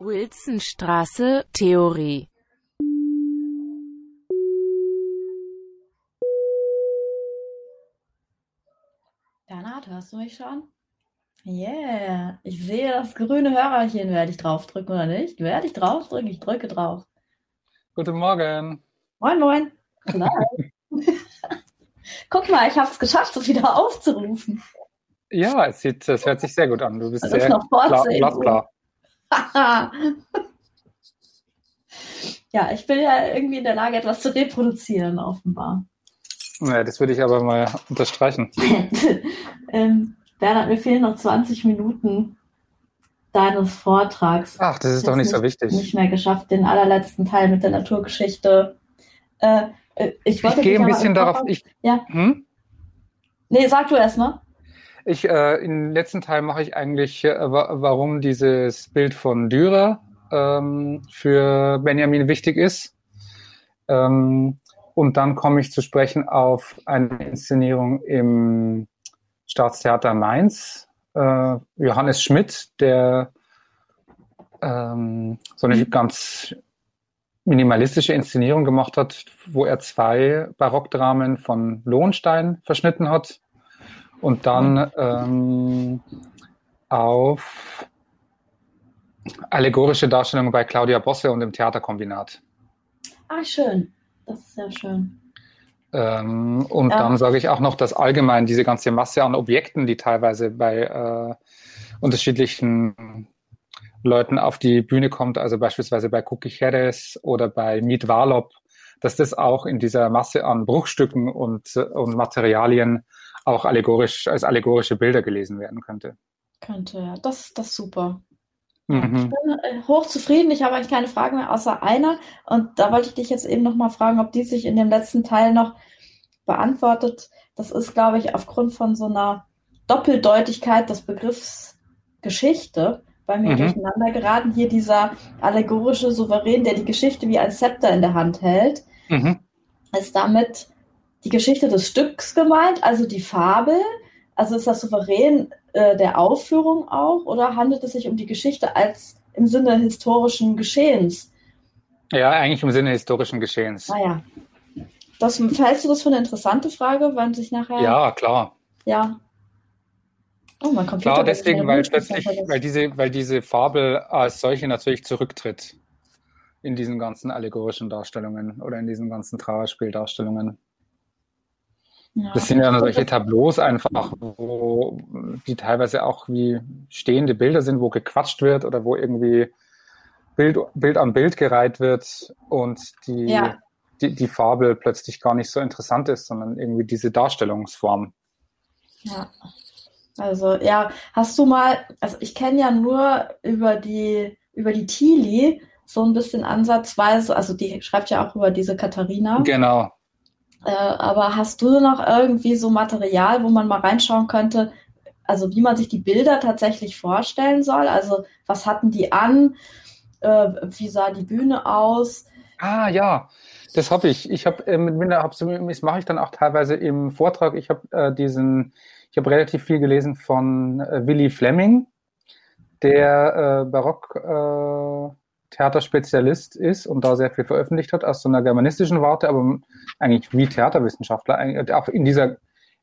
Wilsonstraße, Theorie Bernhard, hörst du mich schon? Yeah, ich sehe das grüne Hörerchen. Werde ich draufdrücken oder nicht? Werde ich draufdrücken? Ich drücke drauf. Guten Morgen. Moin, moin. Guck mal, ich habe es geschafft, es wieder aufzurufen. Ja, es, sieht, es hört sich sehr gut an. Du bist Das ist sehr noch klar, glasklar. ja, ich bin ja irgendwie in der Lage, etwas zu reproduzieren, offenbar. Ja, das würde ich aber mal unterstreichen. ähm, Bernhard, mir fehlen noch 20 Minuten deines Vortrags. Ach, das ist doch nicht so wichtig. Nicht mehr geschafft, den allerletzten Teil mit der Naturgeschichte. Äh, äh, ich Ich gehe ein bisschen darauf. Ich, Ja. hm? Nee, sag du erst mal. Ich, äh, Im letzten Teil mache ich eigentlich, äh, wa- warum dieses Bild von Dürer ähm, für Benjamin wichtig ist. Ähm, und dann komme ich zu sprechen auf eine Inszenierung im Staatstheater Mainz. Äh, Johannes Schmidt, der ähm, so eine ganz minimalistische Inszenierung gemacht hat, wo er zwei Barockdramen von Lohenstein verschnitten hat und dann ähm, auf allegorische Darstellungen bei Claudia Bosse und im Theaterkombinat. Ah, schön. Das ist sehr schön. Ähm, und Ja. dann sage ich auch noch, dass allgemein diese ganze Masse an Objekten, die teilweise bei äh, unterschiedlichen Leuten auf die Bühne kommt, also beispielsweise bei Cookie Jerez oder bei Meet Walop, dass das auch in dieser Masse an Bruchstücken und, und Materialien auch allegorisch als allegorische Bilder gelesen werden könnte. Könnte, ja. Das, das ist super. Ich Mhm. bin äh, hochzufrieden. Ich habe eigentlich keine Fragen mehr, außer einer. Und da wollte ich dich jetzt eben noch mal fragen, ob die sich in dem letzten Teil noch beantwortet. Das ist, glaube ich, aufgrund von so einer Doppeldeutigkeit des Begriffs Geschichte bei mir Mhm. durcheinander geraten. Hier dieser allegorische Souverän, der die Geschichte wie ein Zepter in der Hand hält. Mhm. Ist damit die Geschichte des Stücks gemeint, also die Fabel? Also ist das Souverän äh, der Aufführung auch oder handelt es sich um die Geschichte als im Sinne historischen Geschehens? Ja, eigentlich im Sinne historischen Geschehens. Naja, das, hältst du das für eine interessante Frage, wenn sich nachher. Ja, klar. Ja. Oh, mein Computer Klar, deswegen, weil plötzlich, weil diese, weil diese Fabel als solche natürlich zurücktritt in diesen ganzen allegorischen Darstellungen oder in diesen ganzen Trauerspieldarstellungen. Ja. Das sind ja solche Tableaus einfach, wo die teilweise auch wie stehende Bilder sind, wo gequatscht wird oder wo irgendwie Bild, Bild an Bild gereiht wird und die, Ja. die, die Fabel plötzlich gar nicht so interessant ist, sondern irgendwie diese Darstellungsform. Ja. Also, ja, hast du mal, also ich kenne ja nur über die, über die Tili so ein bisschen ansatzweise, also die schreibt ja auch über diese Katharina. Genau. Äh, aber hast du noch irgendwie so Material, wo man mal reinschauen könnte, also wie man sich die Bilder tatsächlich vorstellen soll? Also, was hatten die an? Äh, wie sah die Bühne aus? Ah ja, das habe ich. Ich habe äh, mit Minder, hab das mache ich dann auch teilweise im Vortrag. Ich habe äh, diesen, ich habe relativ viel gelesen von äh, Willy Fleming, der äh, Barock äh, Theaterspezialist ist und da sehr viel veröffentlicht hat aus so einer germanistischen Warte, aber eigentlich wie Theaterwissenschaftler, eigentlich auch in dieser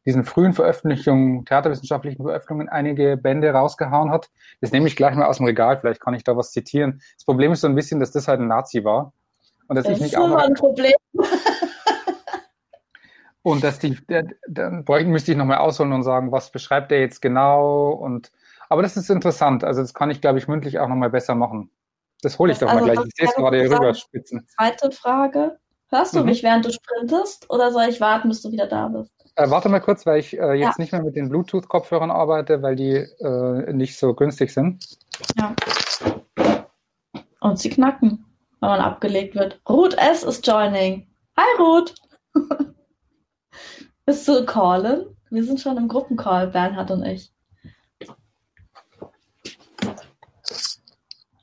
diesen frühen Veröffentlichungen, theaterwissenschaftlichen Veröffentlichungen einige Bände rausgehauen hat. Das nehme ich gleich mal aus dem Regal, vielleicht kann ich da was zitieren. Das Problem ist so ein bisschen, dass das halt ein Nazi war. Und dass Das ich ist nicht auch immer noch, ein Problem. und dass die, der, dann bräuchte, müsste ich nochmal ausholen und sagen, was beschreibt er jetzt genau und, aber das ist interessant. Also das kann ich, glaube ich, mündlich auch nochmal besser machen. Das hole ich Das- doch mal also gleich. Ich sehe es gerade hier ich sagen. rüber spitzen. Zweite Frage. Hörst du Mhm. mich, während du sprintest? Oder soll ich warten, bis du wieder da bist? Äh, warte mal kurz, weil ich äh, jetzt Ja. nicht mehr mit den Bluetooth-Kopfhörern arbeite, weil die äh, nicht so günstig sind. Ja. Und sie knacken, wenn man abgelegt wird. Ruth S. ist joining. Hi Ruth! Bist du callen? Wir sind schon im Gruppencall, Bernhard und ich.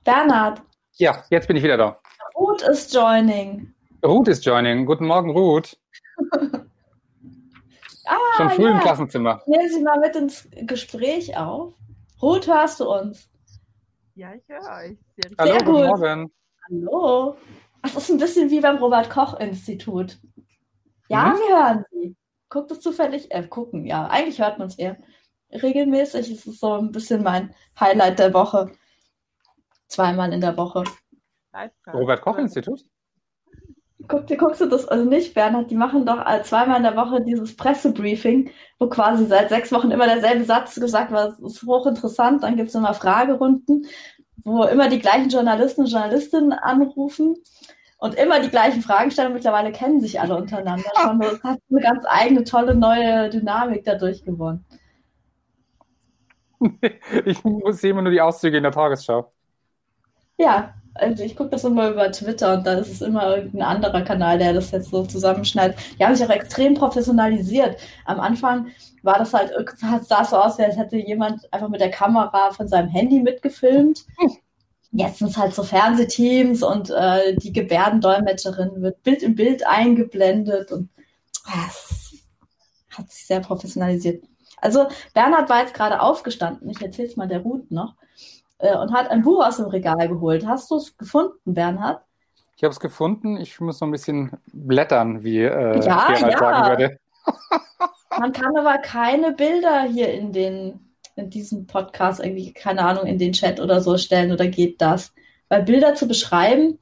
Bernhard, Ja, jetzt bin ich wieder da. Ruth ist joining. Ruth ist joining. Guten Morgen, Ruth. Ah, Schon früh im ja. Klassenzimmer. Nehmen Sie mal mit ins Gespräch auf. Ruth, hörst du uns? Ja, ich höre euch. Sehr Hallo, guten gut. Morgen. Hallo. Das ist ein bisschen wie beim Robert-Koch-Institut. Ja, hm? wir hören Sie. Guckt es zufällig? Äh, gucken, ja. Eigentlich hört man es eher. Regelmäßig ist es so ein bisschen mein Highlight der Woche. Zweimal in der Woche. Robert-Koch-Institut? Guck, guckst du das also nicht, Bernhard? Die machen doch zweimal in der Woche dieses Pressebriefing, wo quasi seit sechs Wochen immer derselbe Satz gesagt wird. Das ist hochinteressant. Dann gibt es immer Fragerunden, wo immer die gleichen Journalisten und Journalistinnen anrufen und immer die gleichen Fragen stellen. Mittlerweile kennen sich alle untereinander schon. Das hat eine ganz eigene, tolle, neue Dynamik dadurch gewonnen. Ich sehe immer nur die Auszüge in der Tagesschau. Ja, also ich gucke das immer über Twitter und da ist es immer irgendein anderer Kanal, der das jetzt so zusammenschneidet. Die haben sich auch extrem professionalisiert. Am Anfang war das halt, sah so aus, als hätte jemand einfach mit der Kamera von seinem Handy mitgefilmt. Jetzt sind es halt so Fernsehteams und äh, die Gebärdendolmetscherin wird Bild in Bild eingeblendet und es hat sich sehr professionalisiert. Also Bernhard war jetzt gerade aufgestanden, ich erzähle es mal der Ruth noch, äh, und hat ein Buch aus dem Regal geholt. Hast du es gefunden, Bernhard? Ich habe es gefunden. Ich muss noch ein bisschen blättern, wie äh, ja, Gerald ja. sagen würde. Man kann aber keine Bilder hier in den in diesem Podcast irgendwie, keine Ahnung, in den Chat oder so stellen oder geht das? Weil Bilder zu beschreiben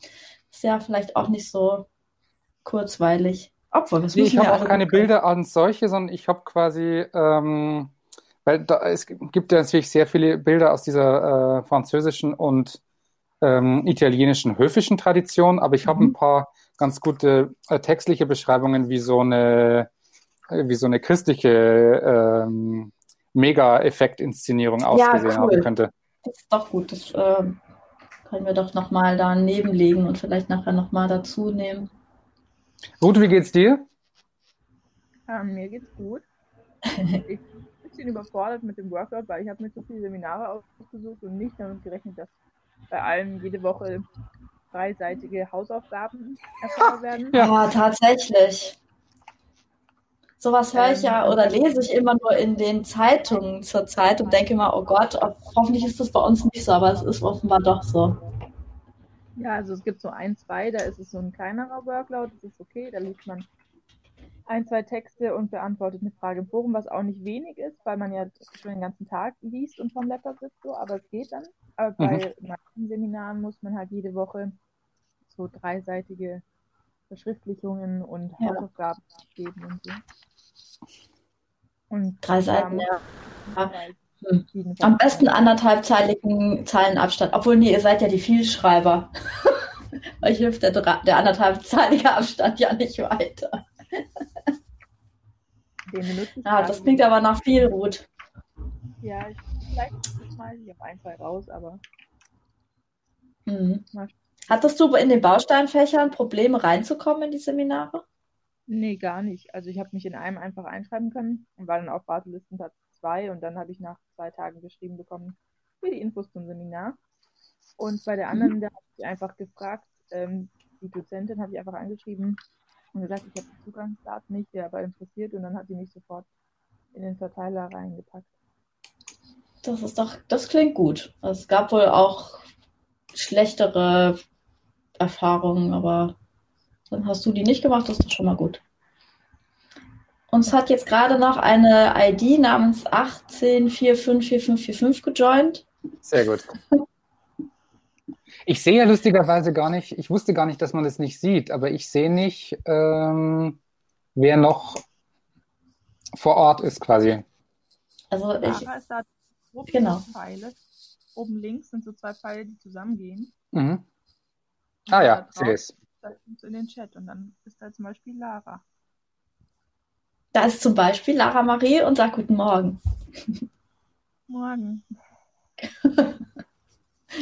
ist ja vielleicht auch nicht so kurzweilig. Obwohl, das nee, ich habe auch keine Bilder an solche, sondern ich habe quasi ähm, weil da, es gibt ja natürlich sehr viele Bilder aus dieser äh, französischen und ähm, italienischen höfischen Tradition, aber ich habe mhm. ein paar ganz gute äh, textliche Beschreibungen, wie so eine, äh, wie so eine christliche ähm, Mega-Effekt-Inszenierung ausgesehen ja, cool. haben könnte. Das ist doch gut. Das äh, können wir doch nochmal daneben legen und vielleicht nachher nochmal dazu nehmen. Ruth, wie geht's dir? Ähm, mir geht's gut. Ich bisschen überfordert mit dem Workload, weil ich habe mir zu viele Seminare ausgesucht und nicht damit gerechnet, dass bei allen jede Woche dreiseitige Hausaufgaben erfahren werden. Ja, tatsächlich. Sowas höre ich ja ähm, oder lese ich immer nur in den Zeitungen zur Zeit und denke immer, oh Gott, hoffentlich ist das bei uns nicht so, aber es ist offenbar doch so. Ja, also es gibt so ein, zwei, da ist es so ein kleinerer Workload, das ist okay, da liest man ein, zwei Texte und beantwortet eine Frage im Forum, was auch nicht wenig ist, weil man ja schon den ganzen Tag liest und vom Laptop sitzt, so, aber es geht dann. Aber bei mhm. manchen Seminaren muss man halt jede Woche so dreiseitige Verschriftlichungen und ja. Hausaufgaben geben und so. Und drei Seiten, ja. ja. Hm. Am besten anderthalbzeiligen Zeilenabstand. Obwohl, nee, ihr seid ja die Vielschreiber. Euch hilft der, der anderthalbzeilige Abstand ja nicht weiter. Den benutze ich. Ah, das klingt aber nach viel gut. Ja, ich vielleicht mal, ich habe ein, zwei raus, aber. Mhm. Hattest du in den Bausteinfächern Probleme reinzukommen in die Seminare? Nee, gar nicht. Also ich habe mich in einem einfach einschreiben können und war dann auf Wartelistenplatz 2 und dann habe ich nach zwei Tagen geschrieben bekommen für die Infos zum Seminar. Und bei der mhm. anderen, mhm. da habe ich einfach gefragt, ähm, die Dozentin habe ich einfach angeschrieben, und gesagt, ich habe die Zugangsdaten nicht, der aber interessiert und dann hat die mich sofort in den Verteiler reingepackt. Das ist doch, das klingt gut. Es gab wohl auch schlechtere Erfahrungen, aber dann hast du die nicht gemacht, das ist doch schon mal gut. Uns hat jetzt gerade noch eine ID namens 18454545 gejoint. Sehr gut. Ich sehe ja lustigerweise gar nicht, ich wusste gar nicht, dass man das nicht sieht, aber ich sehe nicht, ähm, wer noch vor Ort ist quasi. Also ich, ist da genau. Pfeile. Oben links sind so zwei Pfeile, die zusammengehen. Mhm. Ah ja, sehe es. In den Chat und dann ist da zum Beispiel Lara. Da ist zum Beispiel Lara Marie und sagt Guten Morgen. Morgen.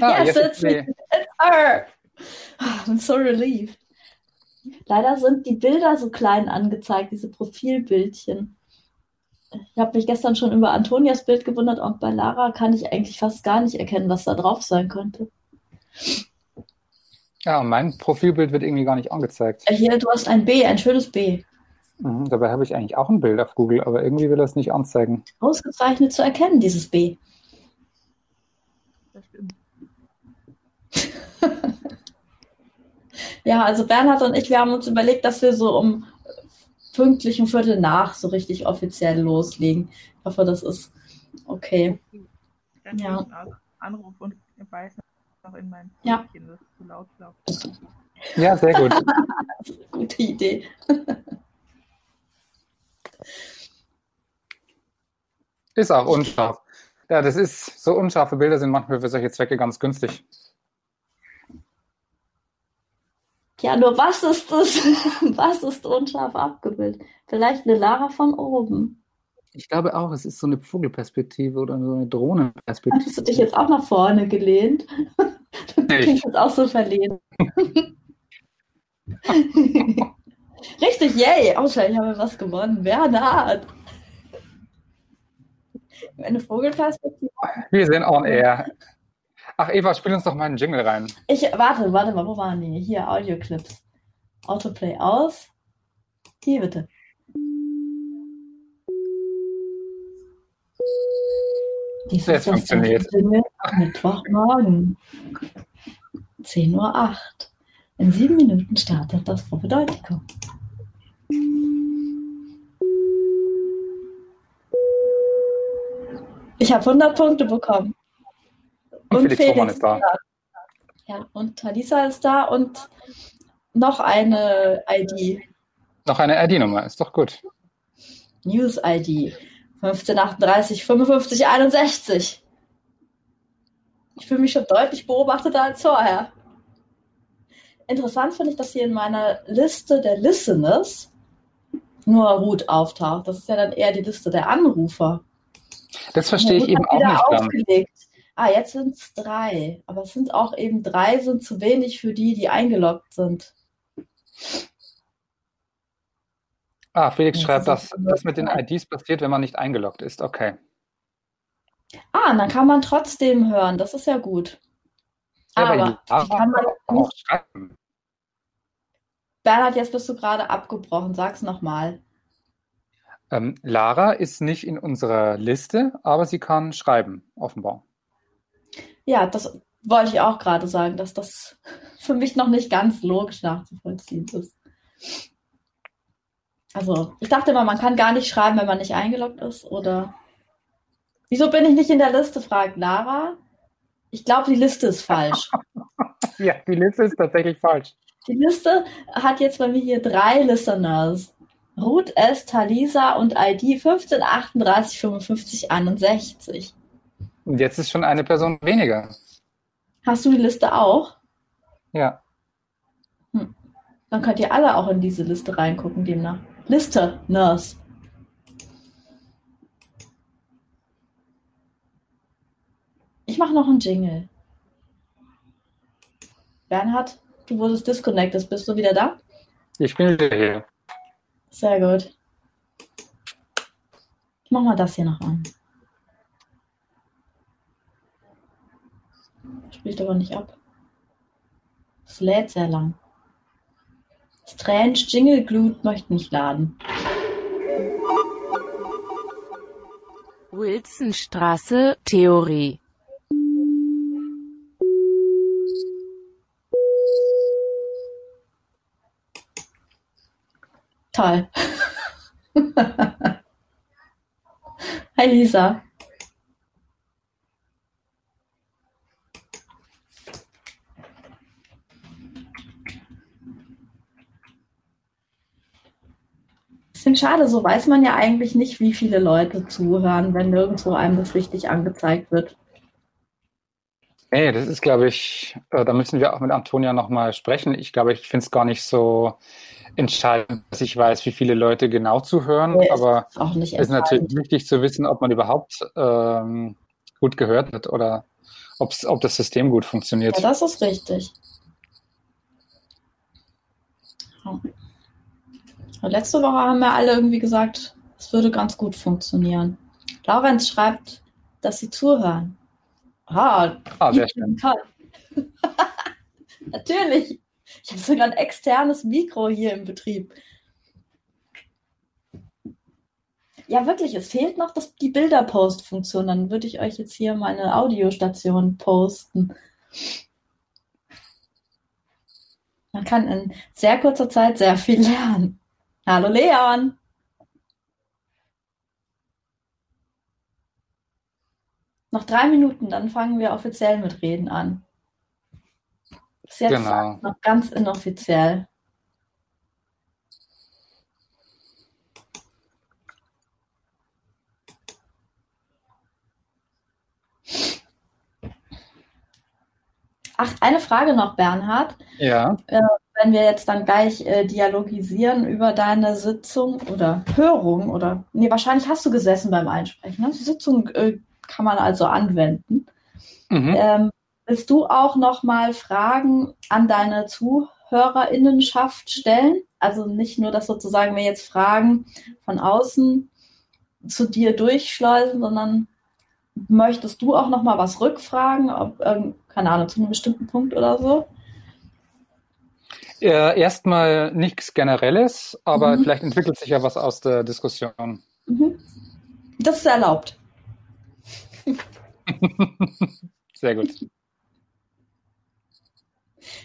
Ah, yes, it's, me. it's her. I'm so relieved. Leider sind die Bilder so klein angezeigt, diese Profilbildchen. Ich habe mich gestern schon über Antonias Bild gewundert und bei Lara kann ich eigentlich fast gar nicht erkennen, was da drauf sein könnte. Ja, mein Profilbild wird irgendwie gar nicht angezeigt. Hier, du hast ein B, ein schönes B. Mhm, dabei habe ich eigentlich auch ein Bild auf Google, aber irgendwie will er es nicht anzeigen. Ausgezeichnet zu erkennen, dieses B. Das stimmt. Ja, also Bernhard und ich, wir haben uns überlegt, dass wir so um pünktlich ein Viertel nach so richtig offiziell loslegen. Ich hoffe, das ist okay. Dann Ja. Anruf und weiß noch in mein Ja. Mädchen, das ist zu laut, glaube Ja, sehr gut. Gute Idee. Ist auch unscharf. Ja, das ist, so unscharfe Bilder sind manchmal für solche Zwecke ganz günstig. Ja, nur was ist das? Was ist unscharf abgebildet? Vielleicht eine Lara von oben. Ich glaube auch, es ist so eine Vogelperspektive oder so eine Drohnenperspektive. Hast du dich jetzt auch nach vorne gelehnt? Du Nee. klingst jetzt auch so verlehnt. Richtig, yay! Wahrscheinlich haben wir was gewonnen. Bernhard! Eine Vogelperspektive. Wir sind on air. Ach, Eva, spiel uns doch mal einen Jingle rein. Ich, warte, warte mal, wo waren die? Hier, Audioclips. Autoplay aus. Hier bitte. Dies Jetzt ist funktioniert. Mittwochmorgen. 10.08 Uhr. In sieben Minuten startet das Propedeutikum. Ich habe 100 Punkte bekommen. Und Felix Roman ist da. Ja, und Talisa ist da und noch eine ID. Noch eine ID-Nummer, ist doch gut. News-ID. 1538 55 61. Ich fühle mich schon deutlich beobachteter als vorher. Interessant finde ich, dass hier in meiner Liste der Listeners nur Ruth auftaucht. Das ist ja dann eher die Liste der Anrufer. Das verstehe ich eben auch nicht aufgelegt. Ah, jetzt sind es drei. Aber es sind auch eben drei, sind zu wenig für die, die eingeloggt sind. Ah, Felix schreibt, dass das mit den IDs passiert, wenn man nicht eingeloggt ist. Okay. Ah, und dann kann man trotzdem hören. Das ist ja gut. Ja, Aber Lara die kann man auch nicht. schreiben. Bernhard, jetzt bist du gerade abgebrochen. Sag's nochmal. Ähm, Lara ist nicht in unserer Liste, aber sie kann schreiben, offenbar. Ja, das wollte ich auch gerade sagen, dass das für mich noch nicht ganz logisch nachzuvollziehen ist. Also, ich dachte immer, man kann gar nicht schreiben, wenn man nicht eingeloggt ist, oder? Wieso bin ich nicht in der Liste, fragt Lara. Ich glaube, die Liste ist falsch. Ja, die Liste ist tatsächlich falsch. Die Liste hat jetzt bei mir hier drei Listeners. Ruth S., Talisa und ID 15 38 55 61. Und jetzt ist schon eine Person weniger. Hast du die Liste auch? Ja. Dann könnt ihr alle auch in diese Liste reingucken, demnach. Liste, Nurse. Ich mache noch einen Jingle. Bernhard, du wurdest disconnected. Bist du wieder da? Ich bin wieder hier. Sehr gut. Ich mach mal das hier noch an. Spielt aber nicht ab. Es lädt sehr lang. Strange Jingle Glut möchte nicht laden. Wilsonstraße, Theorie. Toll. Hi Lisa. Bisschen schade, so weiß man ja eigentlich nicht, wie viele Leute zuhören, wenn nirgendwo einem das richtig angezeigt wird. Nee, das ist, glaube ich, äh, da müssen wir auch mit Antonia nochmal sprechen. Ich glaube, ich finde es gar nicht so entscheidend, dass ich weiß, wie viele Leute genau zuhören, Nee, aber es ist natürlich wichtig zu wissen, ob man überhaupt ähm, gut gehört wird oder ob das System gut funktioniert. Ja, das ist richtig. Ja. Letzte Woche haben wir alle irgendwie gesagt, es würde ganz gut funktionieren. Laurenz schreibt, dass sie zuhören. Ah, ah, sehr schön. Natürlich. Ich habe sogar ein externes Mikro hier im Betrieb. Ja, wirklich, es fehlt noch das, die Bilder-Post-Funktion. Dann würde ich euch jetzt hier meine Audiostation posten. Man kann in sehr kurzer Zeit sehr viel lernen. Hallo Leon! Noch drei Minuten, dann fangen wir offiziell mit Reden an. Ist jetzt Genau. noch ganz inoffiziell. Ach, eine Frage noch, Bernhard. Ja. Wenn wir jetzt dann gleich äh, dialogisieren über deine Sitzung oder Hörung oder, nee, wahrscheinlich hast du gesessen beim Einsprechen. Ne? Die Sitzung äh, kann man also anwenden. Mhm. Ähm, willst du auch noch mal Fragen an deine ZuhörerInnenschaft stellen? Also nicht nur, dass sozusagen wir jetzt Fragen von außen zu dir durchschleusen, sondern möchtest du auch noch mal was rückfragen, ob irgend, keine Ahnung, zu einem bestimmten Punkt oder so? Äh, erstmal nichts Generelles, aber Mhm. vielleicht entwickelt sich ja was aus der Diskussion. Mhm. Das ist erlaubt. Sehr gut.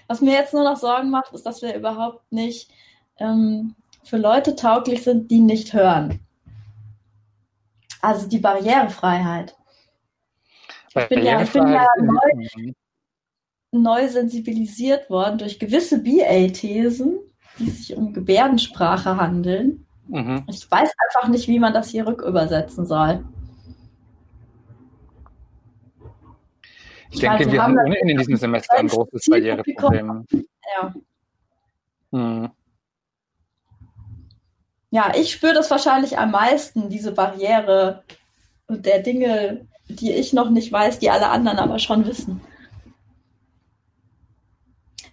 Was mir jetzt nur noch Sorgen macht, ist, dass wir überhaupt nicht ähm, für Leute tauglich sind, die nicht hören. Also die Barrierefreiheit. Ich bin ja- ich bin ja Barrierefreiheit- Neu sensibilisiert worden durch gewisse BA-Thesen, die sich um Gebärdensprache handeln. Mhm. Ich weiß einfach nicht, wie man das hier rückübersetzen soll. Ich meine, denke, wir haben ohnehin in diesem Semester ein großes. Barriereproblem. Ja. Mhm. Ja, ich spüre das wahrscheinlich am meisten, diese Barriere der Dinge, die ich noch nicht weiß, die alle anderen aber schon wissen.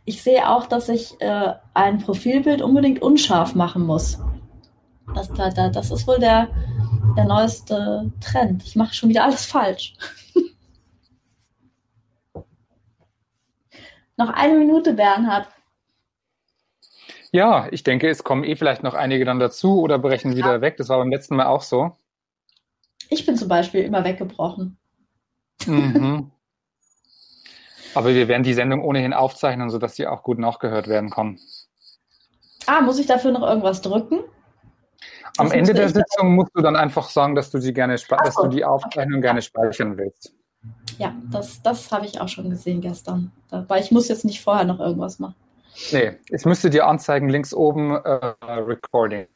Ich sehe auch, dass ich äh, ein Profilbild unbedingt unscharf machen muss. Das, da, da, das ist wohl der, der neueste Trend. Ich mache schon wieder alles falsch. noch eine Minute, Bernhard. Ja, ich denke, es kommen eh vielleicht noch einige dann dazu oder brechen wieder weg. Das war beim letzten Mal auch so. Ich bin zum Beispiel immer weggebrochen. Mhm. Aber wir werden die Sendung ohnehin aufzeichnen, sodass sie auch gut nachgehört werden kann. Ah, muss ich dafür noch irgendwas drücken? Am Was Ende der ich da- Sitzung musst du dann einfach sagen, dass du sie gerne, Ach dass so, du die Aufzeichnung gerne speichern willst. Ja, das, das habe ich auch schon gesehen gestern. Weil ich muss jetzt nicht vorher noch irgendwas machen. Nee, es müsste dir anzeigen, links oben äh, Recording.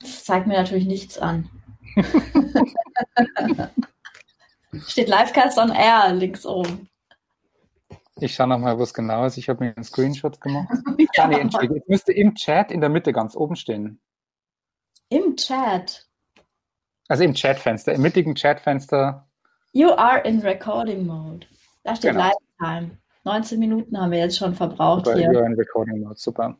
Das zeigt mir natürlich nichts an. Steht Livecast on Air links oben. Ich schaue nochmal, wo es genau ist. Ich habe mir einen Screenshot gemacht. Ah, nee, Entschuldigung. Es müsste im Chat in der Mitte ganz oben stehen. Im Chat. Also im Chatfenster, im mittigen Chatfenster. You are in recording mode. Da steht Genau. Lifetime. 19 Minuten haben wir jetzt schon verbraucht Super, hier. you're in Recording Mode. Super.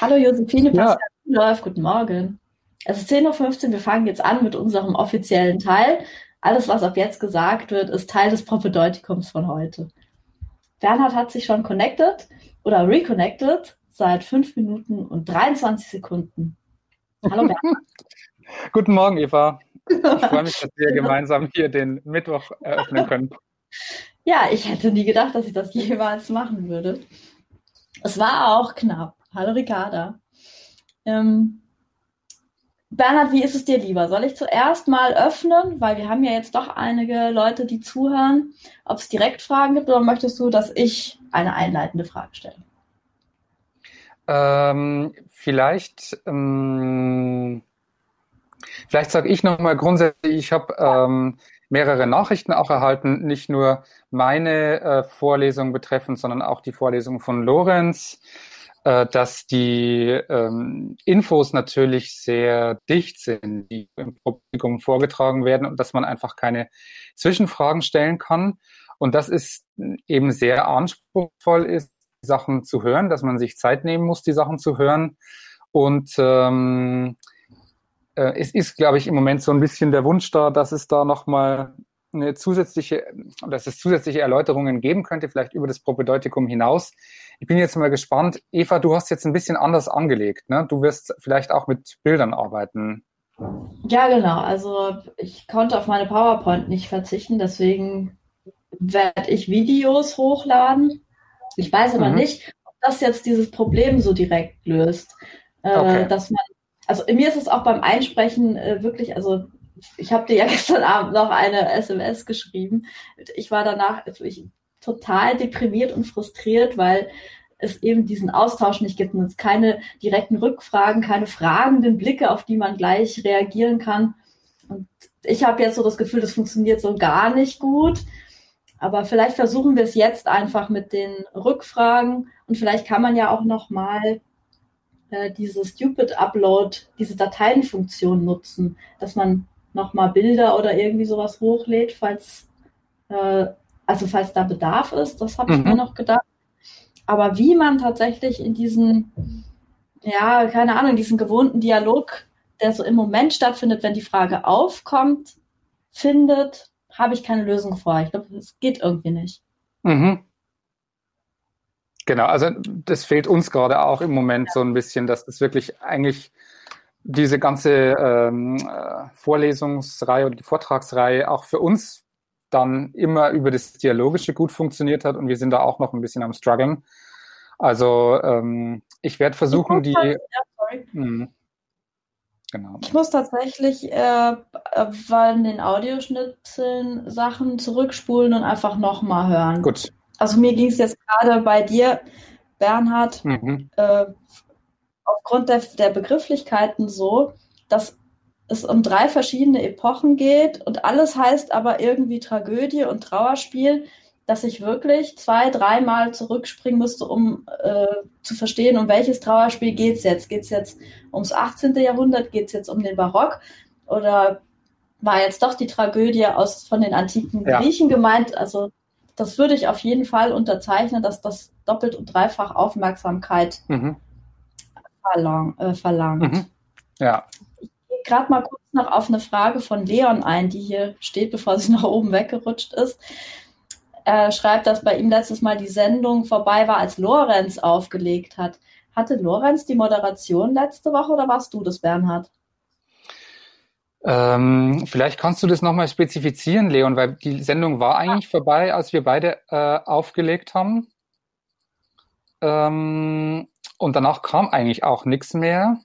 Hallo Josephine, Ja. Läuft. Guten Morgen. Es ist 10.15 Uhr. Wir fangen jetzt an mit unserem offiziellen Teil. Alles, was ab jetzt gesagt wird, ist Teil des Propedeutikums von heute. Bernhard hat sich schon connected oder reconnected seit 5 Minuten und 23 Sekunden. Hallo Bernhard. Guten Morgen, Eva. Ich freue mich, dass wir gemeinsam hier den Mittwoch eröffnen können. Ja, ich hätte nie gedacht, dass ich das jemals machen würde. Es war auch knapp. Hallo Ricarda. Ähm, Bernhard, wie ist es dir lieber? Soll ich zuerst mal öffnen, weil wir haben ja jetzt doch einige Leute, die zuhören, ob es direkt Fragen gibt oder möchtest du, dass ich eine einleitende Frage stelle? Ähm, vielleicht, ähm, vielleicht sage ich nochmal grundsätzlich, ich habe ähm, mehrere Nachrichten auch erhalten, nicht nur meine äh, Vorlesung betreffend, sondern auch die Vorlesung von Lorenz, dass die ähm, Infos natürlich sehr dicht sind, die im Publikum vorgetragen werden und dass man einfach keine Zwischenfragen stellen kann. Und das ist eben sehr anspruchsvoll ist, Sachen zu hören, dass man sich Zeit nehmen muss, die Sachen zu hören. Und ähm, äh, es ist, glaube ich, im Moment so ein bisschen der Wunsch da, dass es da nochmal eine zusätzliche, dass es zusätzliche Erläuterungen geben könnte, vielleicht über das Propedeutikum hinaus. Ich bin jetzt mal gespannt. Eva, du hast jetzt ein bisschen anders angelegt. Ne? Du wirst vielleicht auch mit Bildern arbeiten. Ja, genau. Also ich konnte auf meine PowerPoint nicht verzichten, deswegen werde ich Videos hochladen. Ich weiß aber mhm. nicht, ob das jetzt dieses Problem so direkt löst. Äh, okay. dass man, also mir ist es auch beim Einsprechen äh, wirklich, also ich habe dir ja gestern Abend noch eine SMS geschrieben. Ich war danach ich, total deprimiert und frustriert, weil es eben diesen Austausch nicht gibt und es keine direkten Rückfragen, keine fragenden Blicke, auf die man gleich reagieren kann. Und ich habe jetzt so das Gefühl, das funktioniert so gar nicht gut. Aber vielleicht versuchen wir es jetzt einfach mit den Rückfragen und vielleicht kann man ja auch noch mal äh, diese Stupid Upload, diese Dateienfunktion nutzen, dass man noch mal Bilder oder irgendwie sowas hochlädt, falls äh, also falls da Bedarf ist. Das habe ich mhm. mir noch gedacht. Aber wie man tatsächlich in diesen, ja, keine Ahnung, diesen gewohnten Dialog, der so im Moment stattfindet, wenn die Frage aufkommt, findet, habe ich keine Lösung vor. Ich glaube, es geht irgendwie nicht. Mhm. Genau, also das fehlt uns gerade auch im Moment ja. so ein bisschen, dass das wirklich eigentlich diese ganze ähm, äh, Vorlesungsreihe oder die Vortragsreihe auch für uns dann immer über das Dialogische gut funktioniert hat und wir sind da auch noch ein bisschen am struggeln. Also ähm, ich werde versuchen, die. Halt, ja, mh, genau. Ich muss tatsächlich äh, weil in den Audioschnipseln Sachen zurückspulen und einfach nochmal hören. Gut. Also mir ging es jetzt gerade bei dir, Bernhard, mhm. äh, aufgrund der, der Begrifflichkeiten so, dass es um drei verschiedene Epochen geht und alles heißt aber irgendwie Tragödie und Trauerspiel, dass ich wirklich zwei, dreimal zurückspringen müsste, um äh, zu verstehen, um welches Trauerspiel geht es jetzt. Geht es jetzt ums 18. Jahrhundert? Geht es jetzt um den Barock? Oder war jetzt doch die Tragödie aus, von den antiken ja. Griechen gemeint? Also das würde ich auf jeden Fall unterzeichnen, dass das doppelt und dreifach Aufmerksamkeit mhm. verlang, äh, verlangt. Mhm. Ja, gerade mal kurz noch auf eine Frage von Leon ein, die hier steht, bevor sie nach oben weggerutscht ist. Er schreibt, dass bei ihm letztes Mal die Sendung vorbei war, als Lorenz aufgelegt hat. Hatte Lorenz die Moderation letzte Woche oder warst du das, Bernhard? Ähm, vielleicht kannst du das nochmal spezifizieren, Leon, weil die Sendung war eigentlich vorbei, als wir beide äh, aufgelegt haben. Ähm, und danach kam eigentlich auch nichts mehr.